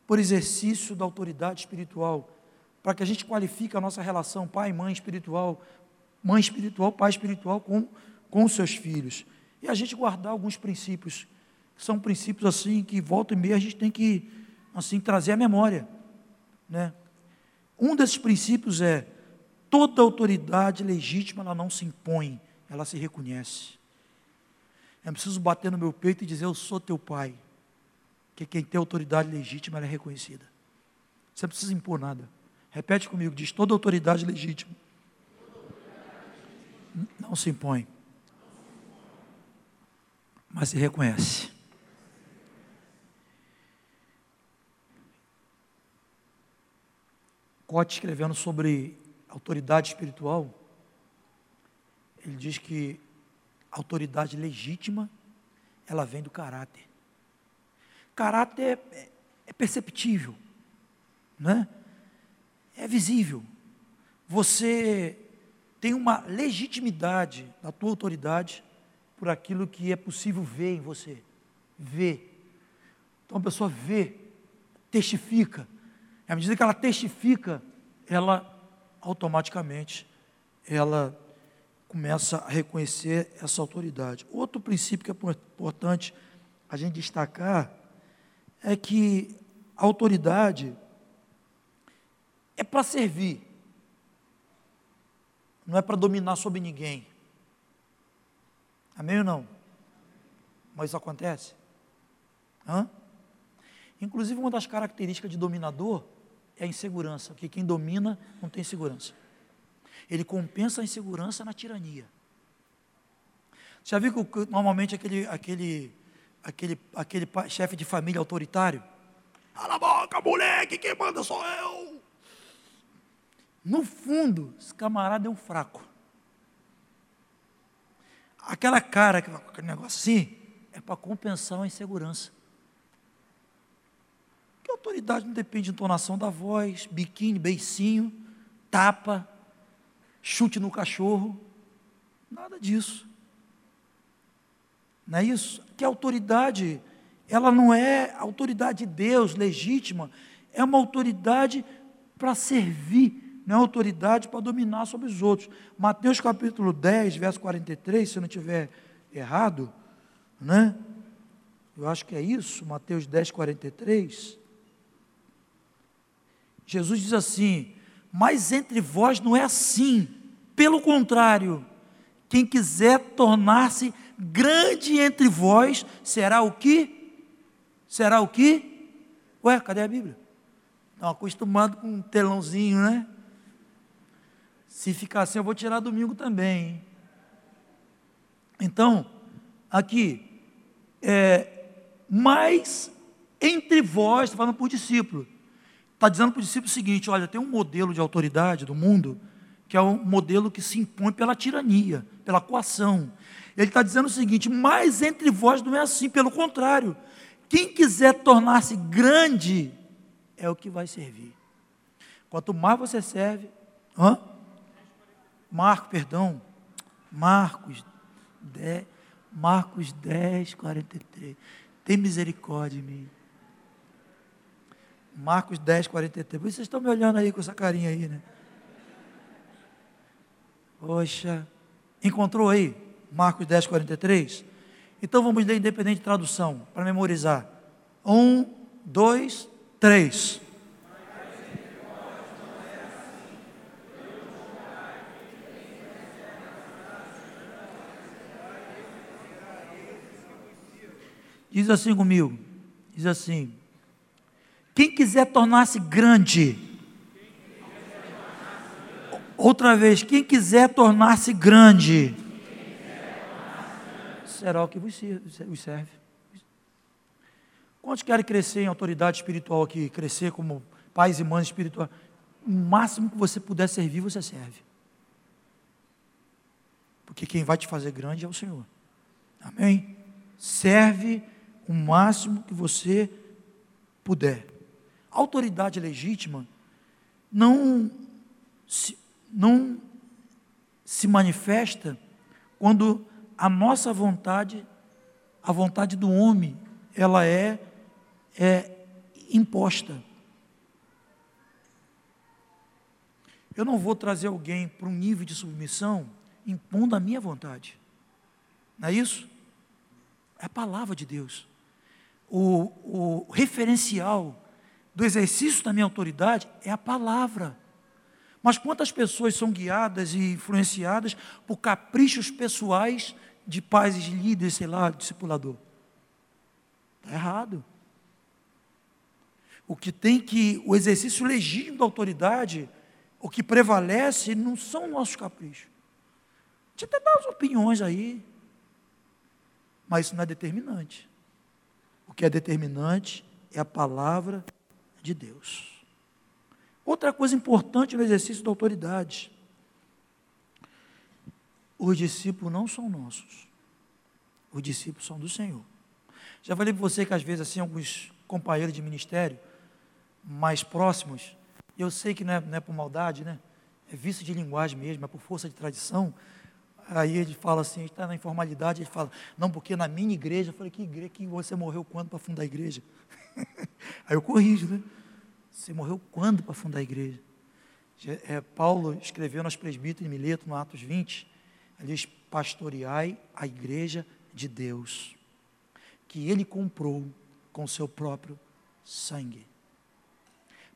por exercício da autoridade espiritual, para que a gente qualifique a nossa relação pai mãe espiritual, mãe espiritual, pai espiritual com, com seus filhos. E a gente guardar alguns princípios, que são princípios assim que volta e meia a gente tem que assim trazer à memória, né? Um desses princípios é toda autoridade legítima ela não se impõe, ela se reconhece. Eu preciso bater no meu peito e dizer eu sou teu pai. Que quem tem autoridade legítima é reconhecida. Você não precisa impor nada. Repete comigo, diz toda autoridade legítima. não se impõe, mas se reconhece. Cote escrevendo sobre autoridade espiritual, ele diz que a autoridade legítima, ela vem do caráter. Caráter é, é perceptível, né? é visível. Você tem uma legitimidade da tua autoridade por aquilo que é possível ver em você. Ver. Então a pessoa vê, testifica. E à medida que ela testifica, ela automaticamente ela começa a reconhecer essa autoridade. Outro princípio que é importante a gente destacar é que a autoridade é para servir, não é para dominar sobre ninguém. Amém ou não? Mas isso acontece? Hã? Inclusive, uma das características de dominador é a insegurança, porque quem domina não tem segurança. Ele compensa a insegurança na tirania. Já viu que normalmente aquele, aquele, aquele, aquele chefe de família autoritário? Cala a boca, moleque, quem manda sou eu. No fundo, esse camarada é um fraco. Aquela cara, aquele negócio assim, é para compensar a insegurança. Que autoridade não depende de entonação da voz, biquíni, beicinho, tapa, chute no cachorro. Nada disso. Não é isso? Que a autoridade, ela não é autoridade de Deus legítima, é uma autoridade para servir não é autoridade para dominar sobre os outros. Mateus capítulo 10, verso 43, se eu não estiver errado, né? Eu acho que é isso, Mateus 10, 43. Jesus diz assim: Mas entre vós não é assim, pelo contrário, quem quiser tornar-se grande entre vós, será o que? Será o que? Ué, cadê a Bíblia? Estão acostumados com um telãozinho, né? Se ficar assim, eu vou tirar domingo também. Então, aqui, é, mas entre vós, está falando para o discípulo, está dizendo para o discípulo o seguinte: olha, tem um modelo de autoridade do mundo, que é um modelo que se impõe pela tirania, pela coação. Ele está dizendo o seguinte: mas entre vós não é assim, pelo contrário, quem quiser tornar-se grande é o que vai servir. Quanto mais você serve, hã? Marco, perdão, Marcos 10, Marcos 10, 43. Tem misericórdia em mim. Marcos 10, 43. Vocês estão me olhando aí com essa carinha aí, né? Poxa, encontrou aí? Marcos 10, 43? Então vamos ler independente de tradução, para memorizar. Um, dois, três. Diz assim comigo: diz assim, quem quiser tornar-se grande, outra vez, quem quiser tornar-se grande, será o que vos serve. Quantos querem crescer em autoridade espiritual aqui, crescer como pais e mães espirituais? O máximo que você puder servir, você serve. Porque quem vai te fazer grande é o Senhor. Amém? Serve o máximo que você puder. Autoridade legítima não se, não se manifesta quando a nossa vontade, a vontade do homem, ela é, é imposta. Eu não vou trazer alguém para um nível de submissão impondo a minha vontade. Não é isso? É a palavra de Deus o, o referencial do exercício da minha autoridade é a palavra. Mas quantas pessoas são guiadas e influenciadas por caprichos pessoais de pais e de líderes, sei lá, discipulador? Está errado. O que tem que, o exercício legítimo da autoridade, o que prevalece não são nossos caprichos. gente até dá as opiniões aí, mas isso não é determinante. O que é determinante é a palavra de Deus. Outra coisa importante no exercício da autoridade: os discípulos não são nossos, os discípulos são do Senhor. Já falei para você que às vezes assim alguns companheiros de ministério mais próximos, eu sei que não é, não é por maldade, né? É vício de linguagem mesmo, é por força de tradição. Aí ele fala assim, está na informalidade, ele fala, não, porque na minha igreja, eu falei, que igreja, que você morreu quando para fundar a igreja? Aí eu corrijo, né? Você morreu quando para fundar a igreja? É, Paulo escreveu nas presbíteros de Mileto, no Atos 20, ele diz, pastoreai a igreja de Deus, que ele comprou com seu próprio sangue.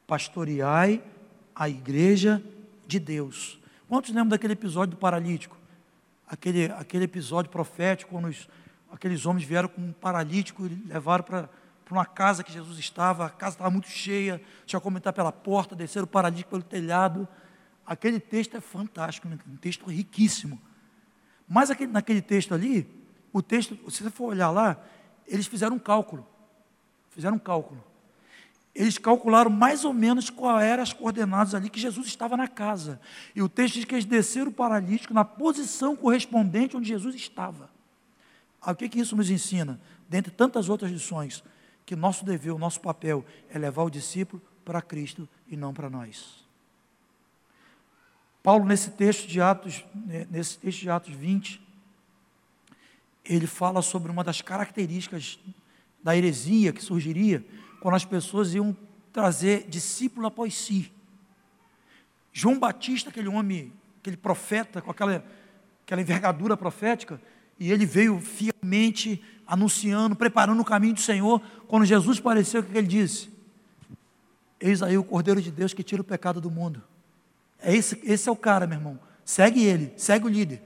Pastoreai a igreja de Deus. Quantos lembram daquele episódio do paralítico? Aquele, aquele episódio profético, quando os, aqueles homens vieram com um paralítico e levaram para uma casa que Jesus estava, a casa estava muito cheia, tinha como entrar pela porta, descer o paralítico pelo telhado. Aquele texto é fantástico, né? um texto riquíssimo. Mas aquele, naquele texto ali, o texto, se você for olhar lá, eles fizeram um cálculo. Fizeram um cálculo. Eles calcularam mais ou menos qual eram as coordenadas ali que Jesus estava na casa. E o texto diz que eles desceram o paralítico na posição correspondente onde Jesus estava. Ah, o que, que isso nos ensina? Dentre tantas outras lições, que nosso dever, o nosso papel é levar o discípulo para Cristo e não para nós. Paulo, nesse texto de Atos, né, nesse texto de Atos 20, ele fala sobre uma das características da heresia que surgiria quando as pessoas iam trazer discípulo após si. João Batista, aquele homem, aquele profeta com aquela, aquela envergadura profética, e ele veio fielmente anunciando, preparando o caminho do Senhor. Quando Jesus apareceu, o que ele disse? Eis aí o Cordeiro de Deus que tira o pecado do mundo. É esse, esse é o cara, meu irmão. Segue ele, segue o líder.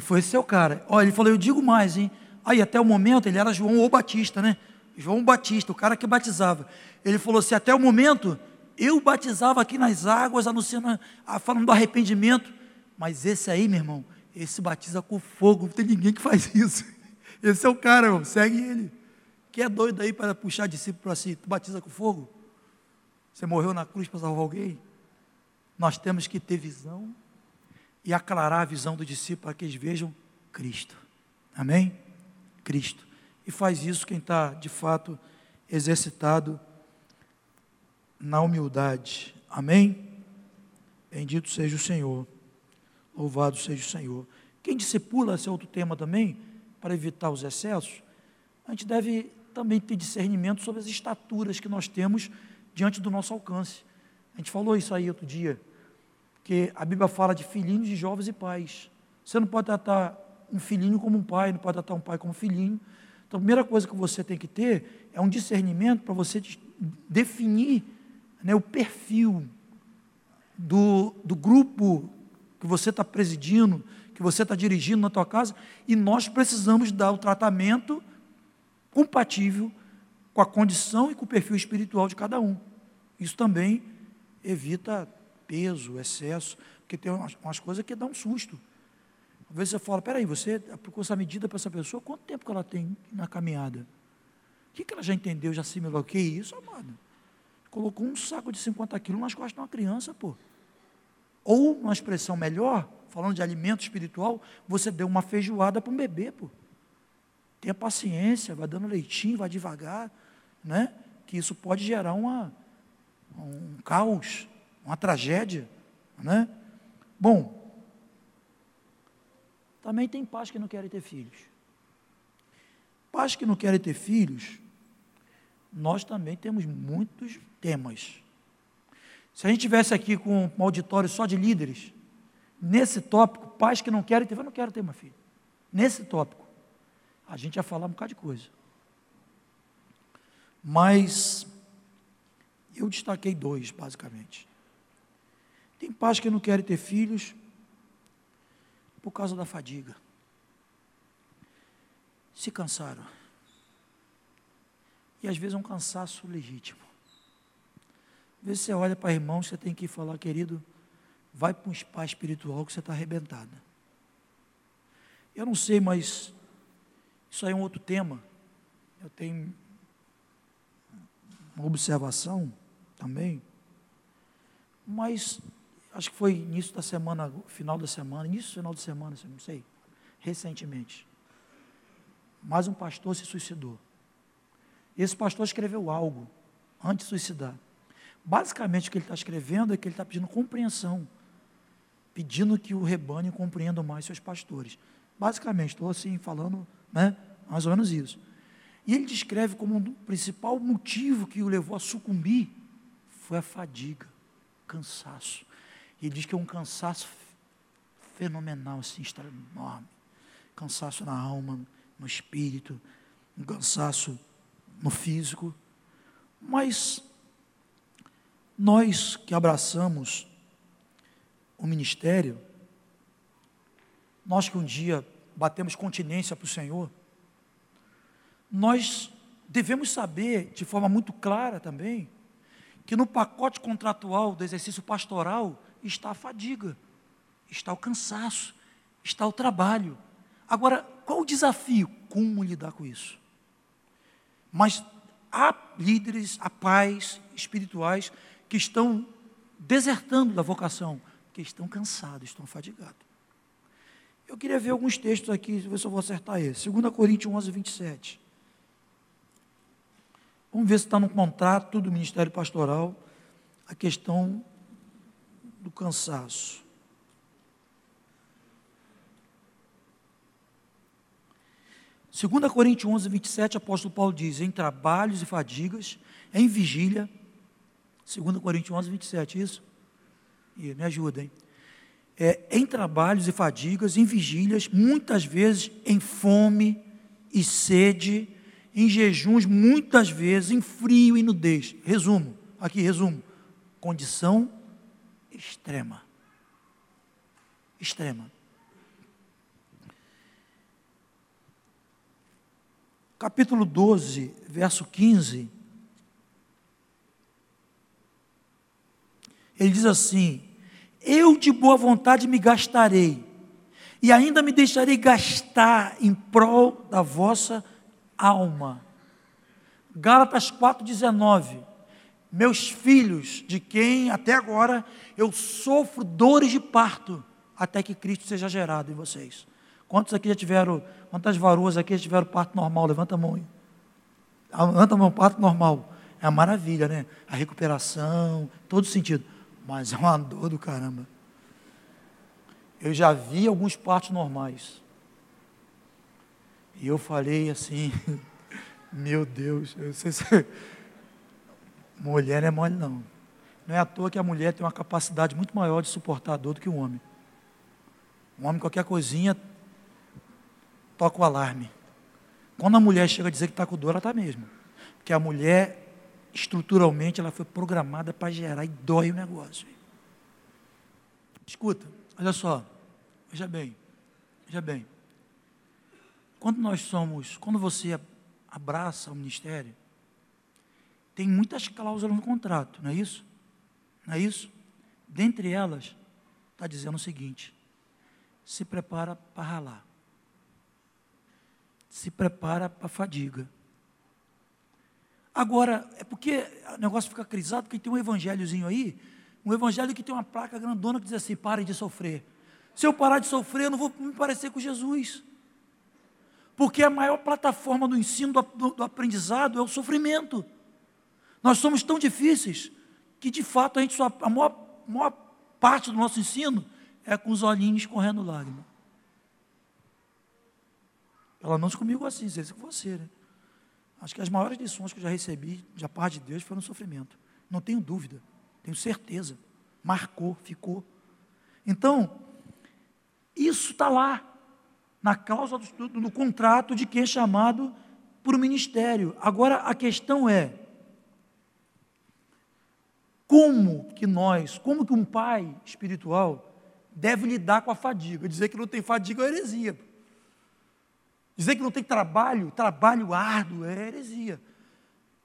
Foi esse é o cara. Olha, ele falou, eu digo mais, hein? Aí até o momento ele era João ou Batista, né? João Batista, o cara que batizava. Ele falou assim: até o momento eu batizava aqui nas águas, anunciando, falando do arrependimento. Mas esse aí, meu irmão, esse batiza com fogo. Não tem ninguém que faz isso. Esse é o cara. Segue ele. Que é doido aí para puxar discípulo para si? Tu batiza com fogo? Você morreu na cruz para salvar alguém? Nós temos que ter visão e aclarar a visão do discípulo para que eles vejam Cristo. Amém? Cristo. E faz isso quem está, de fato, exercitado na humildade. Amém? Bendito seja o Senhor. Louvado seja o Senhor. Quem discipula, esse é outro tema também, para evitar os excessos, a gente deve também ter discernimento sobre as estaturas que nós temos diante do nosso alcance. A gente falou isso aí outro dia, que a Bíblia fala de filhinhos, de jovens e pais. Você não pode tratar um filhinho como um pai, não pode tratar um pai como um filhinho. Então, a primeira coisa que você tem que ter é um discernimento para você definir né, o perfil do, do grupo que você está presidindo, que você está dirigindo na tua casa, e nós precisamos dar o tratamento compatível com a condição e com o perfil espiritual de cada um. Isso também evita peso, excesso, porque tem umas, umas coisas que dão um susto. Às vezes você fala, peraí, você aplicou essa medida para essa pessoa, quanto tempo que ela tem na caminhada? O que, que ela já entendeu, já assimilou? Que isso, amado? Colocou um saco de 50 quilos nas costas de uma criança, pô. Ou, uma expressão melhor, falando de alimento espiritual, você deu uma feijoada para um bebê, pô. Tenha paciência, vai dando leitinho, vai devagar, né? Que isso pode gerar uma, um caos, uma tragédia, né? Bom, também tem pais que não querem ter filhos. Pais que não querem ter filhos, nós também temos muitos temas. Se a gente tivesse aqui com um auditório só de líderes, nesse tópico, pais que não querem ter, eu não quero ter uma filha. Nesse tópico, a gente ia falar um bocado de coisa. Mas eu destaquei dois, basicamente. Tem pais que não querem ter filhos por causa da fadiga. Se cansaram. E às vezes é um cansaço legítimo. Às vezes você olha para irmão, você tem que falar, querido, vai para um spa espiritual que você está arrebentada. Eu não sei, mas isso aí é um outro tema. Eu tenho uma observação também. Mas acho que foi início da semana, final da semana, início final de semana, não sei, recentemente. Mais um pastor se suicidou. Esse pastor escreveu algo antes de suicidar. Basicamente o que ele está escrevendo é que ele está pedindo compreensão, pedindo que o rebanho compreenda mais seus pastores. Basicamente, estou assim falando, né, mais ou menos isso. E ele descreve como um principal motivo que o levou a sucumbir foi a fadiga, cansaço. E diz que é um cansaço fenomenal, assim, enorme. Cansaço na alma, no espírito, um cansaço no físico. Mas nós que abraçamos o ministério, nós que um dia batemos continência para o Senhor, nós devemos saber de forma muito clara também que no pacote contratual do exercício pastoral está a fadiga, está o cansaço, está o trabalho. Agora, qual o desafio? Como lidar com isso? Mas há líderes, há pais espirituais que estão desertando da vocação, que estão cansados, estão fadigados. Eu queria ver alguns textos aqui, ver se eu vou acertar esse. 2 Coríntios 11, 27. Vamos ver se está no contrato do Ministério Pastoral a questão do cansaço. Segunda Coríntios 11, 27, apóstolo Paulo diz, em trabalhos e fadigas, em vigília, 2 Coríntios 11, 27, isso? E me ajuda, hein? É, em trabalhos e fadigas, em vigílias, muitas vezes em fome e sede, em jejuns, muitas vezes em frio e nudez. Resumo, aqui, resumo. Condição extrema. Extrema. Capítulo 12, verso 15. Ele diz assim: Eu de boa vontade me gastarei, e ainda me deixarei gastar em prol da vossa alma. Gálatas 4,19. Meus filhos, de quem até agora eu sofro dores de parto, até que Cristo seja gerado em vocês. Quantos aqui já tiveram, quantas varoas aqui já tiveram parto normal? Levanta a mão aí. Levanta a mão, parto normal. É uma maravilha, né? A recuperação, todo sentido. Mas é uma dor do caramba. Eu já vi alguns partos normais. E eu falei assim, meu Deus, eu sei se... mulher não é mole não. Não é à toa que a mulher tem uma capacidade muito maior de suportar a dor do que o homem. O homem, qualquer coisinha, toca o alarme. Quando a mulher chega a dizer que está com dor, ela está mesmo. Porque a mulher, estruturalmente, ela foi programada para gerar e dói o negócio. Escuta, olha só, veja bem, veja bem. Quando nós somos, quando você abraça o ministério, tem muitas cláusulas no contrato, não é isso? Não é isso? Dentre elas, está dizendo o seguinte: se prepara para ralar, se prepara para fadiga. Agora, é porque o negócio fica crisado, porque tem um evangelhozinho aí, um evangelho que tem uma placa grandona que diz assim: pare de sofrer. Se eu parar de sofrer, eu não vou me parecer com Jesus. Porque a maior plataforma do ensino, do, do aprendizado, é o sofrimento. Nós somos tão difíceis que, de fato, a, gente só, a maior, maior parte do nosso ensino é com os olhinhos correndo lágrimas. Pelo menos comigo assim, sei se com você, né? Acho que as maiores lições que eu já recebi da parte de Deus foram sofrimento. Não tenho dúvida, tenho certeza. Marcou, ficou. Então, isso está lá na causa do, do, do contrato de quem é chamado para o ministério. Agora a questão é como que nós, como que um pai espiritual deve lidar com a fadiga? Dizer que não tem fadiga é heresia. Dizer que não tem trabalho, trabalho árduo é heresia.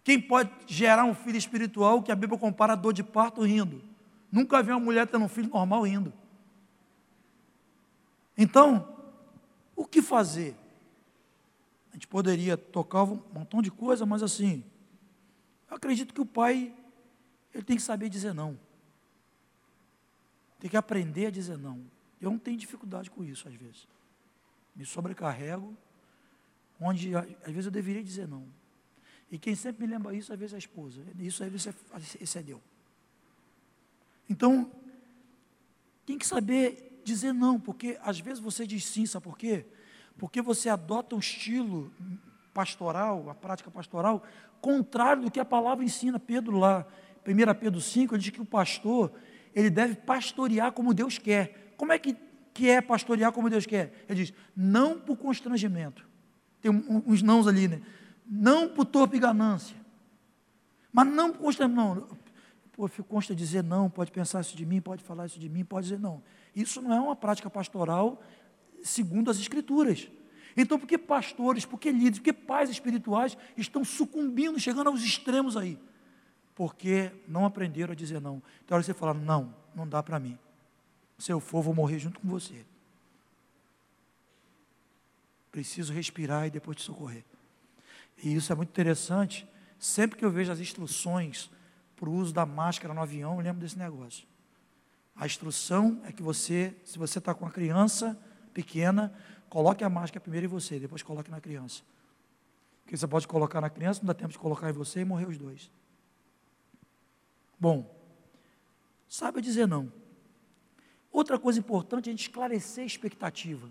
Quem pode gerar um filho espiritual que a Bíblia compara a dor de parto rindo? Nunca vi uma mulher tendo um filho normal indo. Então, o que fazer? A gente poderia tocar um montão de coisa, mas assim, eu acredito que o pai ele tem que saber dizer não. Tem que aprender a dizer não. Eu não tenho dificuldade com isso às vezes. Me sobrecarrego, onde às vezes eu deveria dizer não. E quem sempre me lembra isso, às vezes é a esposa. Isso às vezes excedeu. Então, tem que saber dizer não, porque às vezes você diz sim, sabe por quê? Porque você adota um estilo pastoral, a prática pastoral, contrário do que a palavra ensina. Pedro lá, 1 Pedro 5, ele diz que o pastor, ele deve pastorear como Deus quer. Como é que, que é pastorear como Deus quer? Ele diz, não por constrangimento. Tem uns nãos ali, né? Não por torpe ganância. Mas não por constrangimento, não. Pô, consta dizer não, pode pensar isso de mim, pode falar isso de mim, pode dizer não. Isso não é uma prática pastoral segundo as Escrituras. Então, por que pastores, por que líderes, por que pais espirituais estão sucumbindo, chegando aos extremos aí? Porque não aprenderam a dizer não. Então, hora você fala, não, não dá para mim. Se eu for, vou morrer junto com você. Preciso respirar e depois te socorrer. E isso é muito interessante. Sempre que eu vejo as instruções para o uso da máscara no avião, eu lembro desse negócio. A instrução é que você, se você está com a criança pequena, coloque a máscara primeiro em você, depois coloque na criança. Porque você pode colocar na criança, não dá tempo de colocar em você e morrer os dois. Bom, saiba dizer não. Outra coisa importante é a gente esclarecer a expectativa.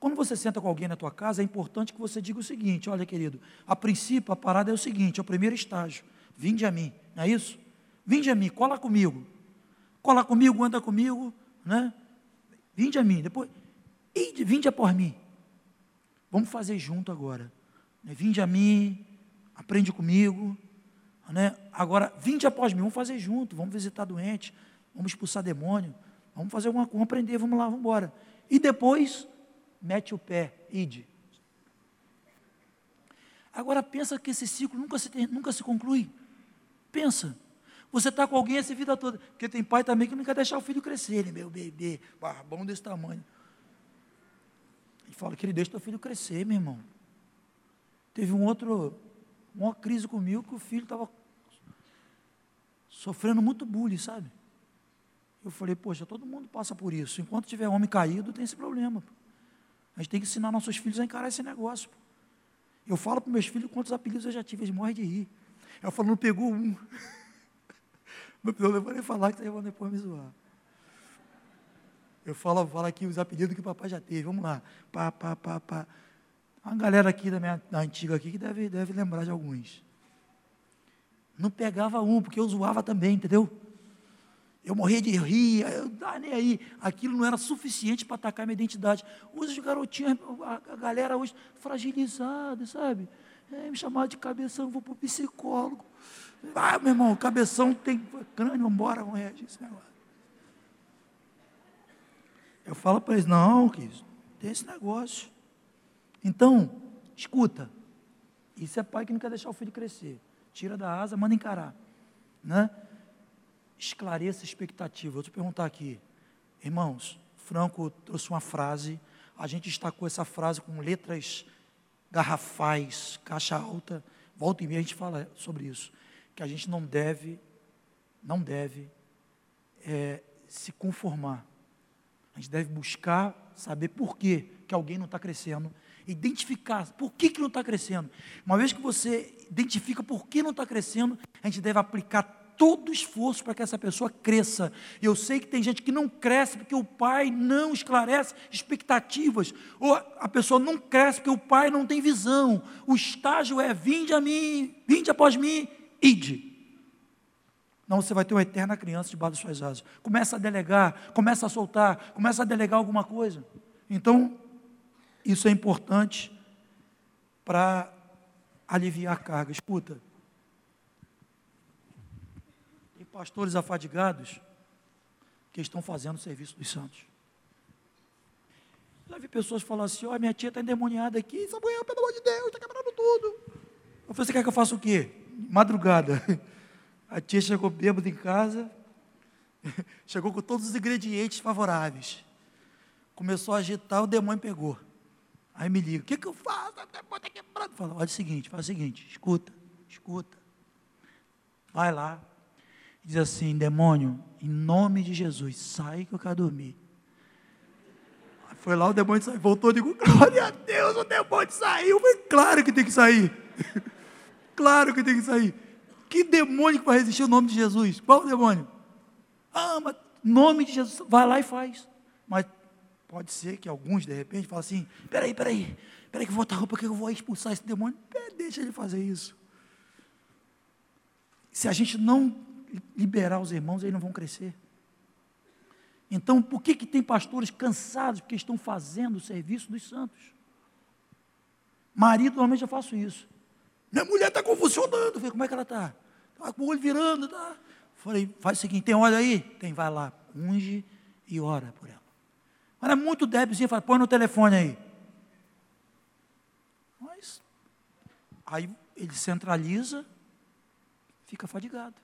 Quando você senta com alguém na tua casa, é importante que você diga o seguinte: olha, querido, a princípio a parada é o seguinte, é o primeiro estágio. Vinde a mim, não é isso? Vinde a mim, cola comigo. Cola comigo, anda comigo, né? Vinde a mim, depois, vinde após mim. Vamos fazer junto agora. Né? Vinde a mim, aprende comigo. Né? Agora, vinde após mim, vamos fazer junto, vamos visitar doente, vamos expulsar demônio, vamos fazer alguma coisa, vamos aprender, vamos lá, vamos embora. E depois, mete o pé, ide. Agora pensa que esse ciclo nunca se, nunca se conclui. Pensa. Você está com alguém essa vida toda. Porque tem pai também que não quer deixar o filho crescer, ele, meu bebê, barbão desse tamanho. Ele fala que ele deixa o filho crescer, meu irmão. Teve um outro, uma crise comigo que o filho estava sofrendo muito bullying, sabe? Eu falei, poxa, todo mundo passa por isso. Enquanto tiver homem caído, tem esse problema. A gente tem que ensinar nossos filhos a encarar esse negócio. Eu falo para meus filhos quantos apelidos eu já tive, eles morrem de rir. Eu falo, não pegou um. Não vou nem falar que vocês vão depois me zoar. Eu falo, falo aqui os apelidos que o papai já teve. Vamos lá. Pá, pá, pá, pá. Uma galera aqui da minha da antiga aqui que deve, deve lembrar de alguns. Não pegava um, porque eu zoava também, entendeu? Eu morria de rir, eu ah, nem aí. Aquilo não era suficiente para atacar minha identidade. Hoje os garotinhos, a, galera hoje fragilizada, sabe? É, me chamava de cabeção, vou para o psicólogo. Ah, meu irmão, cabeção tem crânio, embora, vamos reagir esse negócio. Eu falo para eles, não, quis, tem esse negócio. Então, escuta. Isso é pai que não quer deixar o filho crescer. Tira da asa, manda encarar. Né? esclareça a expectativa. Vou te perguntar aqui, irmãos, Franco trouxe uma frase, a gente está com essa frase com letras garrafais, caixa alta, volta e meia a gente fala sobre isso, que a gente não deve, não deve é, se conformar. A gente deve buscar saber por que alguém não está crescendo, identificar por que, que não está crescendo. Uma vez que você identifica por que não está crescendo, a gente deve aplicar todo esforço para que essa pessoa cresça. Eu sei que tem gente que não cresce porque o pai não esclarece expectativas, ou a pessoa não cresce porque o pai não tem visão. O estágio é: vinde a mim, vinde após mim, ide. Não, você vai ter uma eterna criança debaixo das suas asas. Começa a delegar, começa a soltar, começa a delegar alguma coisa. Então, isso é importante para aliviar a carga. Escuta, pastores afadigados que estão fazendo o serviço dos santos. Já vi pessoas falar assim: ó, oh, minha tia está endemoniada aqui, Samuel, pelo amor de Deus, está quebrando tudo. Eu falei: você quer que eu faça o quê? Madrugada. A tia chegou bêbada em casa, Chegou com todos os ingredientes favoráveis. Começou a agitar, o demônio pegou. Aí me liga, o que, que eu faço? O demônio está quebrando. Fala, olha o seguinte, faz o seguinte, escuta, escuta. Vai lá. Diz assim, demônio, em nome de Jesus, sai que eu quero dormir. Foi lá, o demônio saiu, voltou, digo, glória a Deus, o demônio saiu. Foi claro que tem que sair. claro que tem que sair. Que demônio que vai resistir o nome de Jesus? Qual demônio? Ah, mas nome de Jesus, vai lá e faz. Mas pode ser que alguns, de repente, falem assim: peraí, peraí, peraí que eu vou botar roupa que eu vou expulsar esse demônio. Deixa ele fazer isso. Se a gente não liberar os irmãos, eles não vão crescer. Então, por que, que tem pastores cansados porque estão fazendo o serviço dos santos? Marido, normalmente eu faço isso. Minha mulher está convulsionando. falei, como é que ela está? Está com o olho virando. Tá? Falei, faz o seguinte, tem óleo aí? Tem, vai lá, unge e ora por ela. Ela é muito débilzinha, fala, põe no telefone aí. Mas, aí ele centraliza, fica fadigado.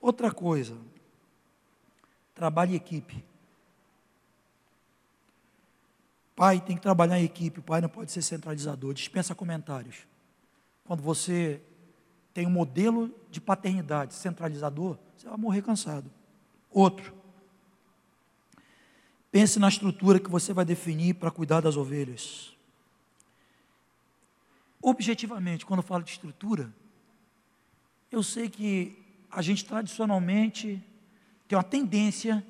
Outra coisa, Trabalhe em equipe. Pai tem que trabalhar em equipe, o pai não pode ser centralizador, dispensa comentários. Quando você tem um modelo de paternidade centralizador, você vai morrer cansado. Outro, pense na estrutura que você vai definir para cuidar das ovelhas. Objetivamente, quando eu falo de estrutura, eu sei que a gente tradicionalmente tem uma tendência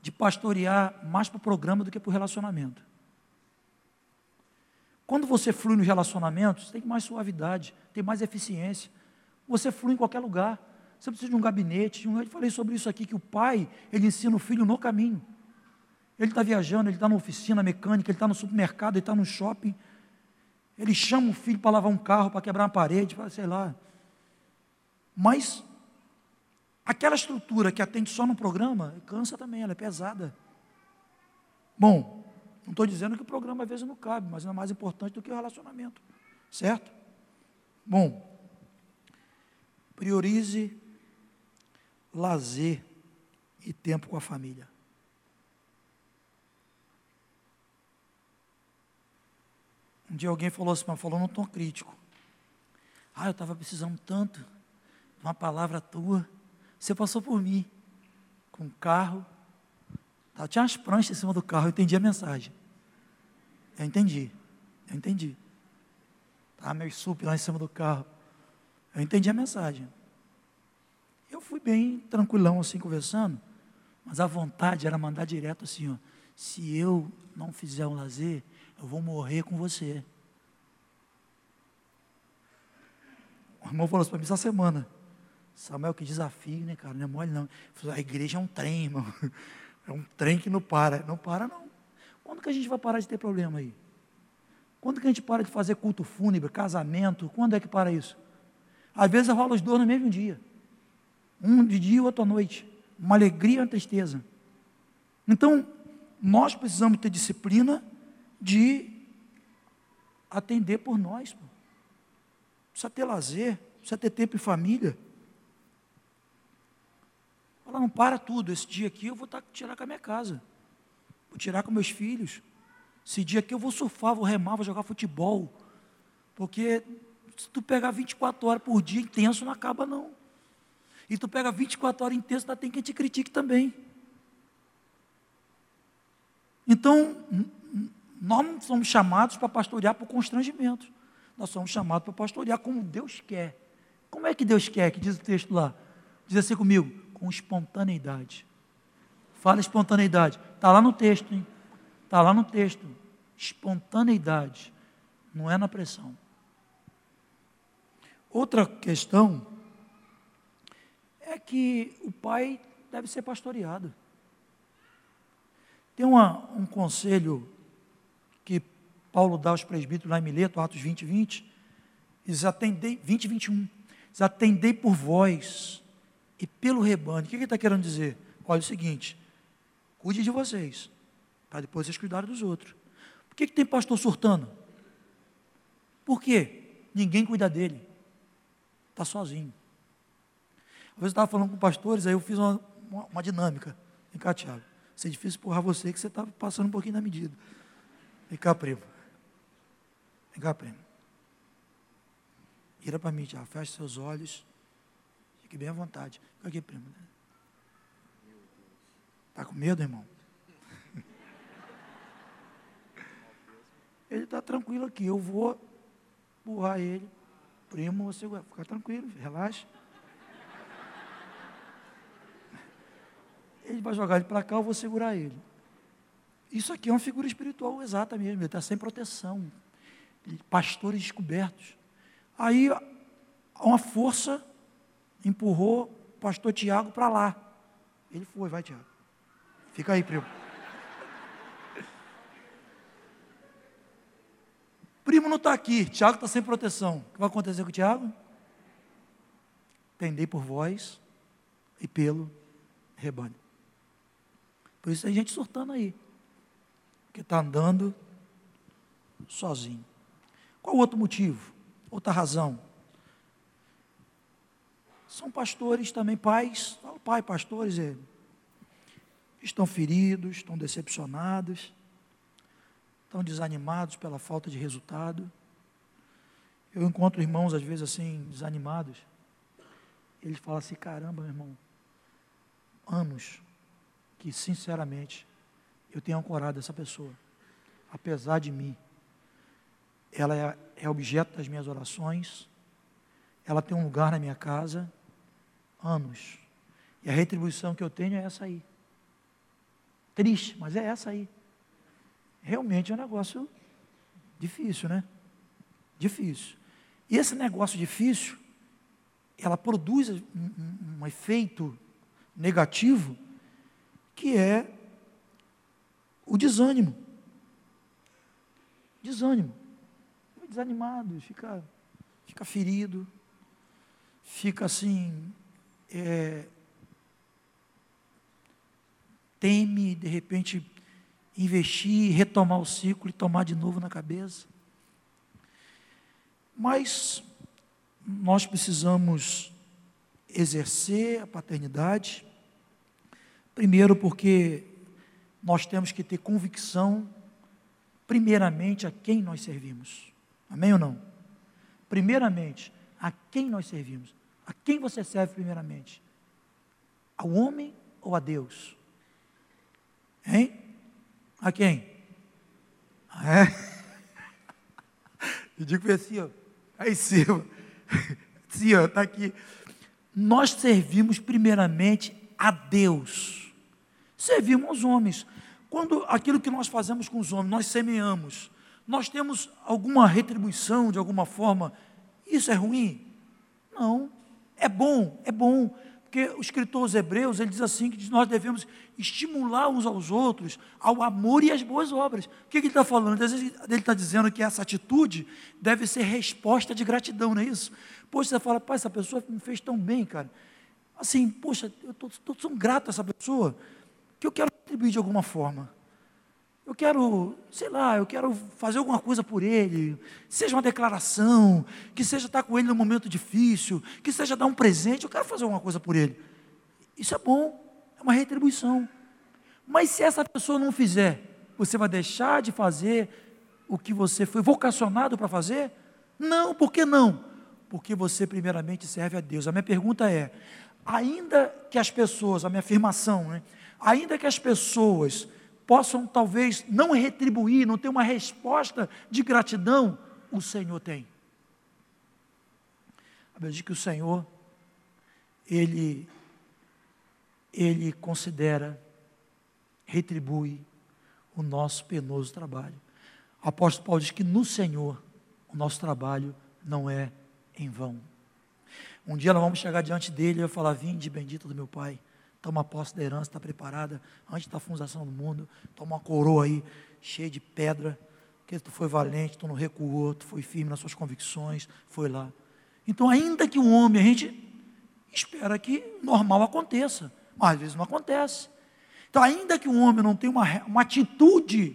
de pastorear mais para o programa do que para o relacionamento. Quando você flui nos relacionamentos, tem mais suavidade, tem mais eficiência. Você flui em qualquer lugar. Você precisa de um gabinete. Eu falei sobre isso aqui, que o pai, ele ensina o filho no caminho. Ele está viajando, ele está na oficina mecânica, ele está no supermercado, ele está no shopping. Ele chama o filho para lavar um carro, para quebrar uma parede, para sei lá. Mas Aquela estrutura que atende só no programa, cansa também, ela é pesada. Bom, não estou dizendo que o programa às vezes não cabe, mas é mais importante do que o relacionamento. Certo? Bom, priorize lazer e tempo com a família. Um dia alguém falou assim, mas falou num tom crítico. Ah, eu estava precisando tanto de uma palavra tua. Você passou por mim com o carro. Tá, tinha umas pranchas em cima do carro, eu entendi a mensagem. Eu entendi. Eu entendi. Estava meio sup lá em cima do carro. Eu entendi a mensagem. Eu fui bem tranquilão assim conversando, mas a vontade era mandar direto assim, ó, se eu não fizer um lazer, eu vou morrer com você. O irmão falou isso para mim essa semana. Samuel, que desafio, né, cara? Não é mole, não. A igreja é um trem, irmão. É um trem que não para. Não para, não. Quando que a gente vai parar de ter problema aí? Quando que a gente para de fazer culto fúnebre, casamento? Quando é que para isso? Às vezes rola os dois no mesmo dia. Um de dia e outro à noite. Uma alegria e uma tristeza. Então, nós precisamos ter disciplina de atender por nós. Precisa ter lazer, precisa ter tempo em família. Fala, não para tudo, esse dia aqui eu vou tá, tirar com a minha casa, vou tirar com meus filhos. Esse dia aqui eu vou surfar, vou remar, vou jogar futebol. Porque se tu pegar 24 horas por dia intenso, não acaba não. E tu pega 24 horas intenso, ainda tem quem te critique também. Então, nós não somos chamados para pastorear por constrangimento. Nós somos chamados para pastorear como Deus quer. Como é que Deus quer, que diz o texto lá? Diz assim comigo, com espontaneidade. Fala espontaneidade. Está lá no texto, hein? Está lá no texto. Espontaneidade. Não é na pressão. Outra questão é que o pai deve ser pastoreado. Tem uma, um conselho Paulo dá aos presbíteros lá em Mileto, Atos 20, 20, diz, atendei, 20, 21, diz, atendei por vós e pelo rebanho. O que ele está querendo dizer? Olha o seguinte: cuide de vocês, para depois vocês cuidarem dos outros. Por que, que tem pastor surtando? Por quê? Ninguém cuida dele. Está sozinho. Às vezes eu estava falando com pastores, aí eu fiz uma, uma, uma dinâmica. Vem cá, Tiago. Vai ser difícil empurrar você, que você está passando um pouquinho da medida. Vem cá, primo. Vem cá, primo. Vira para mim, Tiago. Feche seus olhos. Fique bem à vontade. Fica aqui, primo. Está com medo, irmão? Ele está tranquilo aqui. Eu vou empurrar ele. Primo, você vai ficar tranquilo, relaxa. Ele vai jogar ele para cá, eu vou segurar ele. Isso aqui é uma figura espiritual exata mesmo, ele está sem proteção. Pastores descobertos. Aí uma força empurrou o pastor Tiago para lá. Ele foi, vai, Tiago. Fica aí, primo. Primo não está aqui, Tiago está sem proteção. O que vai acontecer com o Tiago? Tendei por vós e pelo rebanho. Por isso tem gente surtando aí, que está andando sozinho. Qual outro motivo? Outra razão? São pastores também, pais, falo pai, pastores, é, estão feridos, estão decepcionados, estão desanimados pela falta de resultado. Eu encontro irmãos, às vezes, assim, desanimados. Eles falam assim: caramba, meu irmão, anos que, sinceramente, eu tenho ancorado essa pessoa, apesar de mim. Ela é, é objeto das minhas orações, ela tem um lugar na minha casa, anos. E a retribuição que eu tenho é essa aí. Triste, mas é essa aí. Realmente é um negócio difícil, né? Difícil. E esse negócio difícil, ela produz um, um, um efeito negativo que é o desânimo. Desânimo. Desanimado, fica, fica ferido, fica assim, é, teme de repente investir, retomar o ciclo e tomar de novo na cabeça. Mas nós precisamos exercer a paternidade Primeiro, porque nós temos que ter convicção, primeiramente, a quem nós servimos. Amém ou não? Primeiramente, a quem nós servimos. A quem você serve primeiramente? Ao homem ou a Deus? Hein? A quem? Ah, é? Eu digo assim, ó, aí em cima, assim, ó, está aqui. Nós servimos primeiramente a Deus servimos aos homens. Quando aquilo que nós fazemos com os homens, nós semeamos, nós temos alguma retribuição de alguma forma, isso é ruim? Não. É bom, é bom. Porque o escritor aos Hebreus, ele diz assim, que nós devemos estimular uns aos outros ao amor e às boas obras. O que, ele está falando? Ele está dizendo que essa atitude deve ser resposta de gratidão, não é isso? Poxa, você fala, pai, essa pessoa me fez tão bem, cara. Assim, poxa, eu estou tão grato a essa pessoa que eu quero contribuir de alguma forma. Eu quero, sei lá, eu quero fazer alguma coisa por ele, seja uma declaração, que seja estar com ele num momento difícil, que seja dar um presente, eu quero fazer alguma coisa por ele. Isso é bom, é uma retribuição. Mas se essa pessoa não fizer, você vai deixar de fazer o que você foi vocacionado para fazer? Não, por que não? Porque você primeiramente serve a Deus. A minha pergunta é: ainda que as pessoas, a minha afirmação, né, ainda que as pessoas possam talvez não retribuir, não ter uma resposta de gratidão, o Senhor tem. A Bíblia diz que o Senhor, Ele, Ele considera, retribui o nosso penoso trabalho. O apóstolo Paulo diz que no Senhor o nosso trabalho não é em vão. Um dia nós vamos chegar diante dele e eu falar: Vinde, bendito do meu Pai toma posse da herança, está preparada antes da fundação do mundo, toma uma coroa aí, cheia de pedra, que tu foi valente, tu não recuou, tu foi firme nas suas convicções, foi lá. Então, ainda que o homem, a gente espera que normal aconteça, mas às vezes não acontece. Então, ainda que o homem não tenha uma, uma atitude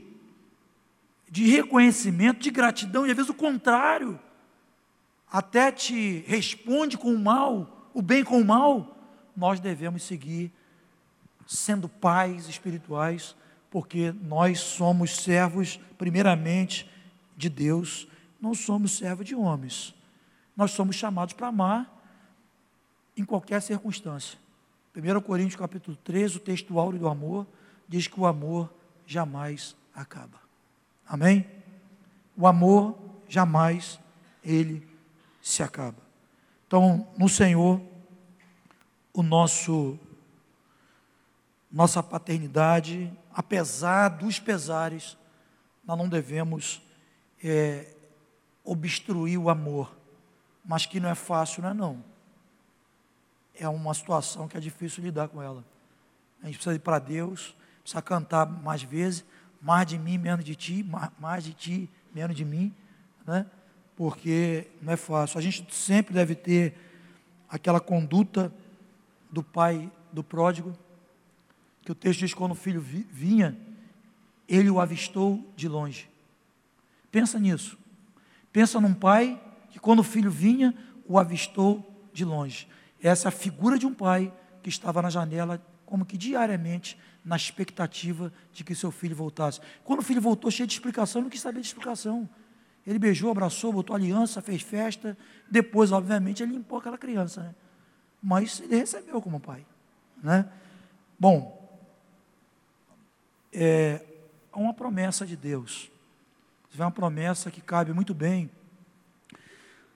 de reconhecimento, de gratidão, e às vezes o contrário, até te responde com o mal, o bem com o mal, nós devemos seguir sendo pais espirituais, porque nós somos servos, primeiramente, de Deus, não somos servos de homens. Nós somos chamados para amar em qualquer circunstância. 1 Coríntios capítulo 13, o texto áureo do amor, diz que o amor jamais acaba. Amém? O amor jamais ele se acaba. Então, no Senhor, o nosso nossa paternidade, apesar dos pesares, nós não devemos é, obstruir o amor, mas que não é fácil, não é não. É uma situação que é difícil lidar com ela. A gente precisa ir para Deus, precisa cantar mais vezes, mais de mim, menos de ti, mais de ti, menos de mim, né? porque não é fácil. A gente sempre deve ter aquela conduta do pai do pródigo, que o texto diz que quando o filho vinha, ele o avistou de longe. Pensa nisso. Pensa num pai que quando o filho vinha, o avistou de longe. Essa é a figura de um pai que estava na janela, como que diariamente, na expectativa de que seu filho voltasse. Quando o filho voltou cheio de explicação, não quis saber de explicação. Ele beijou, abraçou, botou aliança, fez festa. Depois, obviamente, ele limpou aquela criança. Né? Mas ele recebeu como pai. Né? Bom, é uma promessa de Deus. É uma promessa que cabe muito bem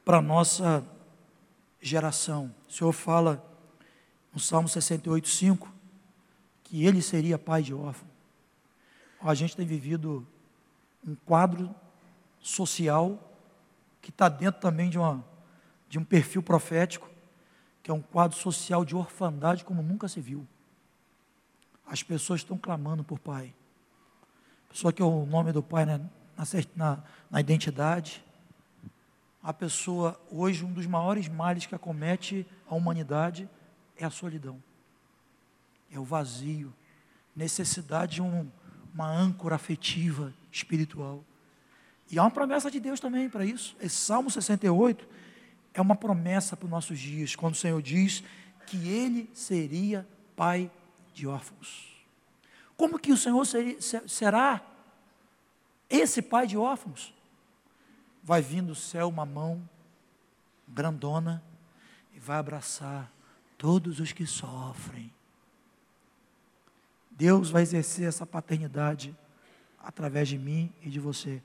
para a nossa geração. O Senhor fala no Salmo 68, 5, que ele seria pai de órfão. A gente tem vivido um quadro social que está dentro também de, uma, de um perfil profético, que é um quadro social de orfandade como nunca se viu. As pessoas estão clamando por pai. Pessoa que é o nome do pai na, na, na identidade. A pessoa, hoje, um dos maiores males que acomete a humanidade é a solidão. É o vazio. Necessidade de um, uma âncora afetiva, espiritual. E há uma promessa de Deus também para isso. Esse Salmo 68 é uma promessa para os nossos dias, quando o Senhor diz que Ele seria pai de órfãos. Como que o Senhor seria, será esse pai de órfãos? Vai vir do céu uma mão grandona e vai abraçar todos os que sofrem. Deus vai exercer essa paternidade através de mim e de você.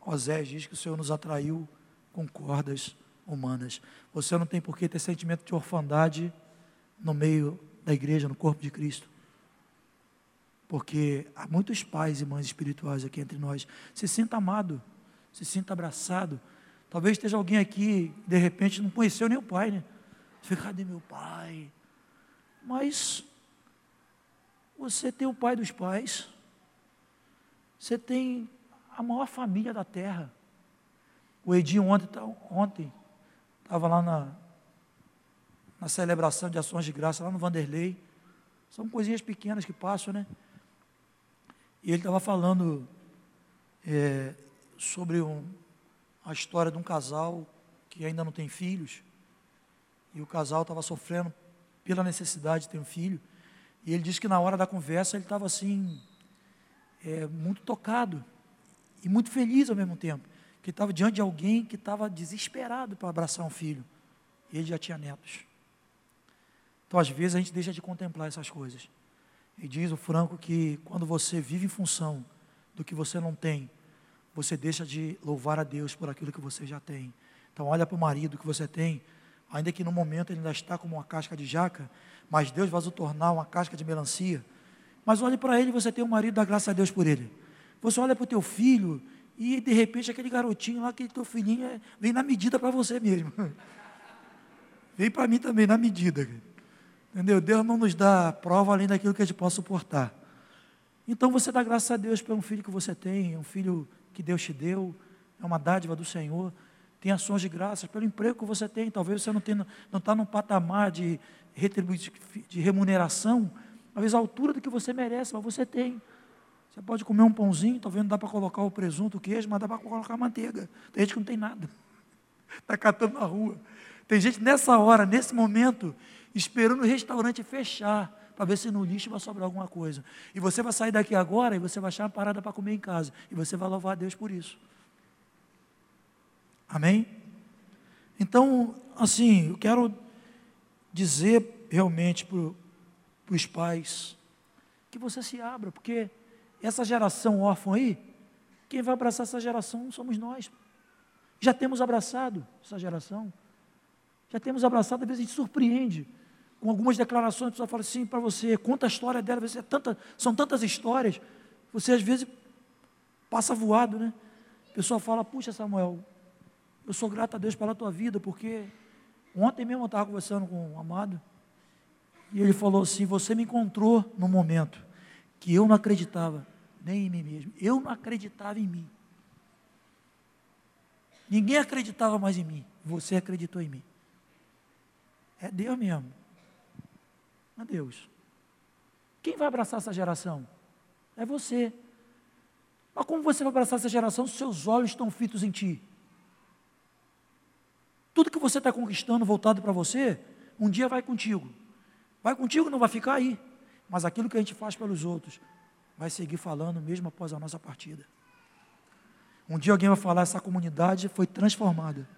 Osés diz que o Senhor nos atraiu com cordas humanas. Você não tem por que ter sentimento de orfandade no meio da igreja, no corpo de Cristo. Porque há muitos pais e mães espirituais aqui entre nós. Se sinta amado, se sinta abraçado. Talvez esteja alguém aqui, de repente, não conheceu nem o pai, né? Você cadê meu pai? Mas você tem o pai dos pais. Você tem a maior família da terra. O Edinho ontem, ontem estava lá na, na celebração de ações de graça, lá no Vanderlei. São coisinhas pequenas que passam, né? E ele estava falando é, sobre um, a história de um casal que ainda não tem filhos. E o casal estava sofrendo pela necessidade de ter um filho. E ele disse que na hora da conversa ele estava assim, é, muito tocado e muito feliz ao mesmo tempo. Que estava diante de alguém que estava desesperado para abraçar um filho. E ele já tinha netos. Então, às vezes, a gente deixa de contemplar essas coisas. E diz o Franco que quando você vive em função do que você não tem, você deixa de louvar a Deus por aquilo que você já tem. Então, olha para o marido que você tem, ainda que no momento ele ainda está como uma casca de jaca, mas Deus vai o tornar uma casca de melancia. Mas olhe para ele, você tem um marido, dá graça a Deus por ele. Você olha para o teu filho e de repente aquele garotinho lá, aquele teu filhinho, é, vem na medida para você mesmo. Vem para mim também, na medida. Entendeu? Deus não nos dá prova além daquilo que a gente pode suportar. Então você dá graças a Deus por um filho que você tem, um filho que Deus te deu, é uma dádiva do Senhor. Tem ações de graças pelo emprego que você tem. Talvez você não está não tá num patamar de, de remuneração, talvez a altura do que você merece, mas você tem. Você pode comer um pãozinho, talvez não dá para colocar o presunto, o queijo, mas dá para colocar a manteiga. Tem gente que não tem nada. Está catando na rua. Tem gente nessa hora, nesse momento, esperando o restaurante fechar para ver se no lixo vai sobrar alguma coisa. E você vai sair daqui agora e você vai achar uma parada para comer em casa. E você vai louvar a Deus por isso. Amém? Então, assim, eu quero dizer realmente para os pais que você se abra, porque essa geração órfã aí, quem vai abraçar essa geração somos nós. Já temos abraçado essa geração. Já temos abraçado, às vezes a gente surpreende com algumas declarações, a pessoa fala assim para você, conta a história dela, você é tanta, são tantas histórias, você às vezes passa voado, né? A pessoa fala, puxa Samuel, eu sou grato a Deus pela tua vida, porque ontem mesmo eu estava conversando com um amado, e ele falou assim, você me encontrou no momento que eu não acreditava nem em mim mesmo, eu não acreditava em mim. Ninguém acreditava mais em mim, você acreditou em mim. É Deus mesmo. É Deus. Quem vai abraçar essa geração? É você. Mas como você vai abraçar essa geração se seus olhos estão fitos em ti? Tudo que você está conquistando voltado para você, um dia vai contigo. Vai contigo, não vai ficar aí. Mas aquilo que a gente faz pelos outros, vai seguir falando mesmo após a nossa partida. Um dia alguém vai falar: essa comunidade foi transformada,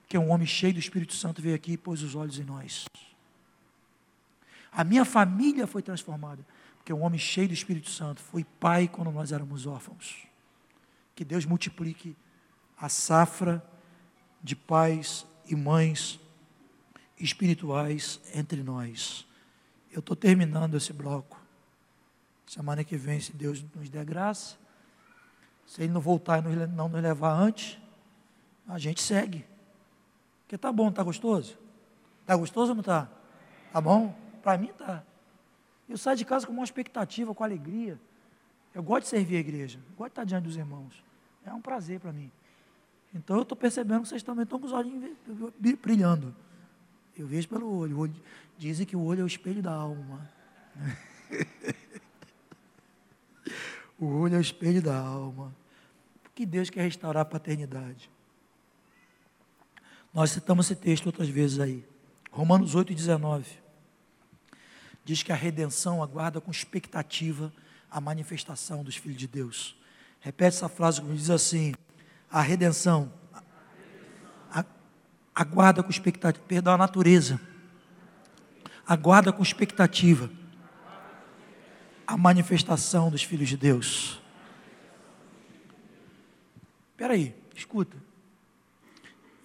porque um homem cheio do Espírito Santo veio aqui e pôs os olhos em nós. A minha família foi transformada, porque um homem cheio do Espírito Santo foi pai quando nós éramos órfãos. Que Deus multiplique a safra de pais e mães espirituais entre nós. Eu estou terminando esse bloco. Semana que vem, se Deus nos der graça, se Ele não voltar e não nos levar antes, a gente segue. Porque tá bom, tá gostoso? Tá gostoso ou não tá? Tá bom? Para mim tá. Eu saio de casa com uma expectativa, com alegria. Eu gosto de servir a igreja, gosto de estar diante dos irmãos. É um prazer para mim. Então eu estou percebendo que vocês também estão com os olhos brilhando. Eu vejo pelo olho. olho. Dizem que o olho é o espelho da alma. o olho é o espelho da alma. Porque Deus quer restaurar a paternidade. Nós citamos esse texto outras vezes aí. Romanos 8, 19. Diz que a redenção aguarda com expectativa a manifestação dos filhos de Deus. Repete essa frase como diz assim: a redenção aguarda com expectativa, perdão, a natureza aguarda com expectativa a manifestação dos filhos de Deus. Espera aí, escuta.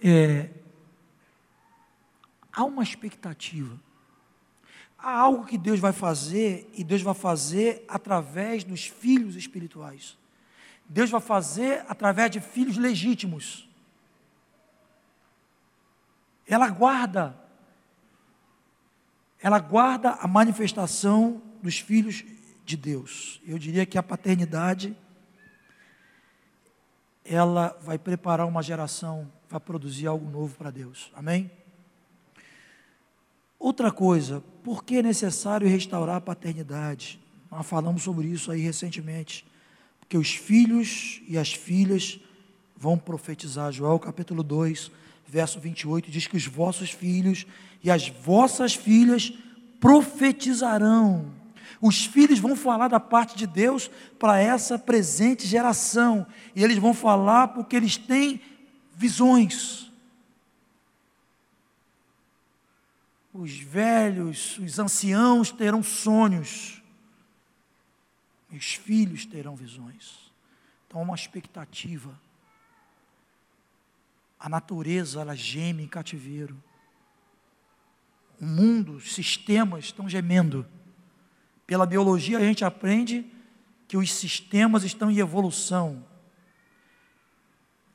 É, há uma expectativa. Há algo que Deus vai fazer e Deus vai fazer através dos filhos espirituais. Deus vai fazer através de filhos legítimos. Ela guarda, ela guarda a manifestação dos filhos de Deus. Eu diria que a paternidade, ela vai preparar uma geração, vai produzir algo novo para Deus. Amém? Outra coisa, por que é necessário restaurar a paternidade? Nós falamos sobre isso aí recentemente que os filhos e as filhas vão profetizar. Joel capítulo 2, verso 28 diz que os vossos filhos e as vossas filhas profetizarão. Os filhos vão falar da parte de Deus para essa presente geração, e eles vão falar porque eles têm visões. Os velhos, os anciãos terão sonhos meus filhos terão visões. Então, uma expectativa. A natureza, ela geme em cativeiro. O mundo, os sistemas estão gemendo. Pela biologia, a gente aprende que os sistemas estão em evolução.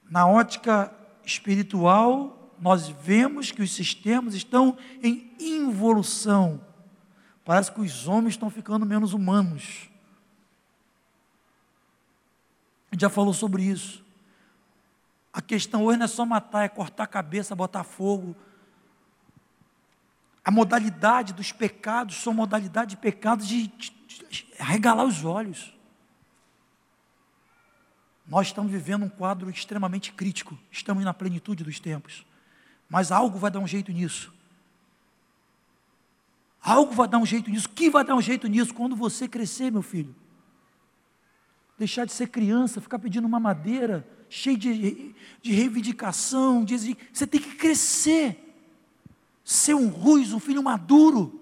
Na ótica espiritual, nós vemos que os sistemas estão em involução. Parece que os homens estão ficando menos humanos. A gente já falou sobre isso. A questão hoje não é só matar, é cortar a cabeça, botar fogo. A modalidade dos pecados são modalidade de pecados de, de, de regalar os olhos. Nós estamos vivendo um quadro extremamente crítico, estamos na plenitude dos tempos. Mas algo vai dar um jeito nisso. Algo vai dar um jeito nisso. Que vai dar um jeito nisso quando você crescer, meu filho? Deixar de ser criança, ficar pedindo uma madeira, cheio de, de reivindicação, de, você tem que crescer. Ser um ruiz, um filho maduro.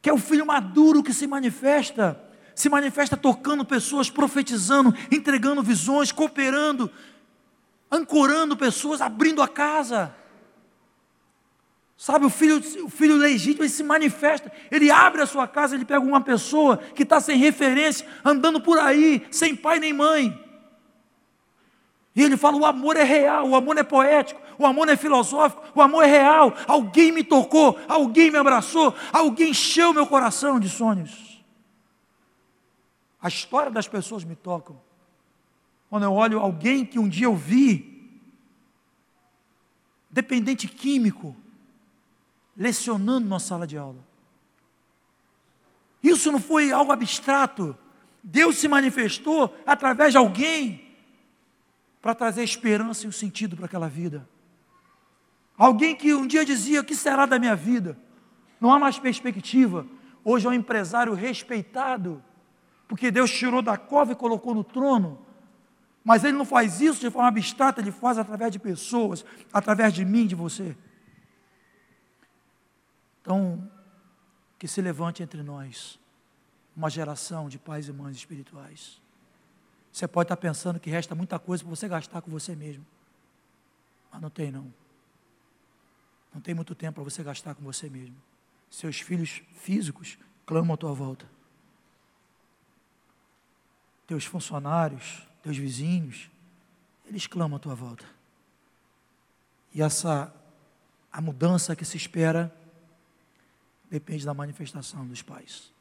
Que é o filho maduro que se manifesta. Se manifesta tocando pessoas, profetizando, entregando visões, cooperando, ancorando pessoas, abrindo a casa. Sabe, o filho, o filho legítimo, ele se manifesta, ele abre a sua casa, ele pega uma pessoa que está sem referência, andando por aí, sem pai nem mãe. E ele fala: o amor é real, o amor é poético, o amor é filosófico, o amor é real. Alguém me tocou, alguém me abraçou, alguém encheu meu coração de sonhos. A história das pessoas me tocam. Quando eu olho alguém que um dia eu vi, dependente químico, lecionando na sala de aula. Isso não foi algo abstrato. Deus se manifestou através de alguém para trazer esperança e um sentido para aquela vida. Alguém que um dia dizia: O que será da minha vida? Não há mais perspectiva. Hoje é um empresário respeitado, porque Deus tirou da cova e colocou no trono. Mas ele não faz isso de forma abstrata, ele faz através de pessoas, através de mim, de você. Então, que se levante entre nós uma geração de pais e mães espirituais. Você pode estar pensando que resta muita coisa para você gastar com você mesmo. Mas não tem não. Não tem muito tempo para você gastar com você mesmo. Seus filhos físicos clamam à tua volta. Teus funcionários, teus vizinhos, eles clamam à tua volta. E essa a mudança que se espera depende da manifestação dos pais.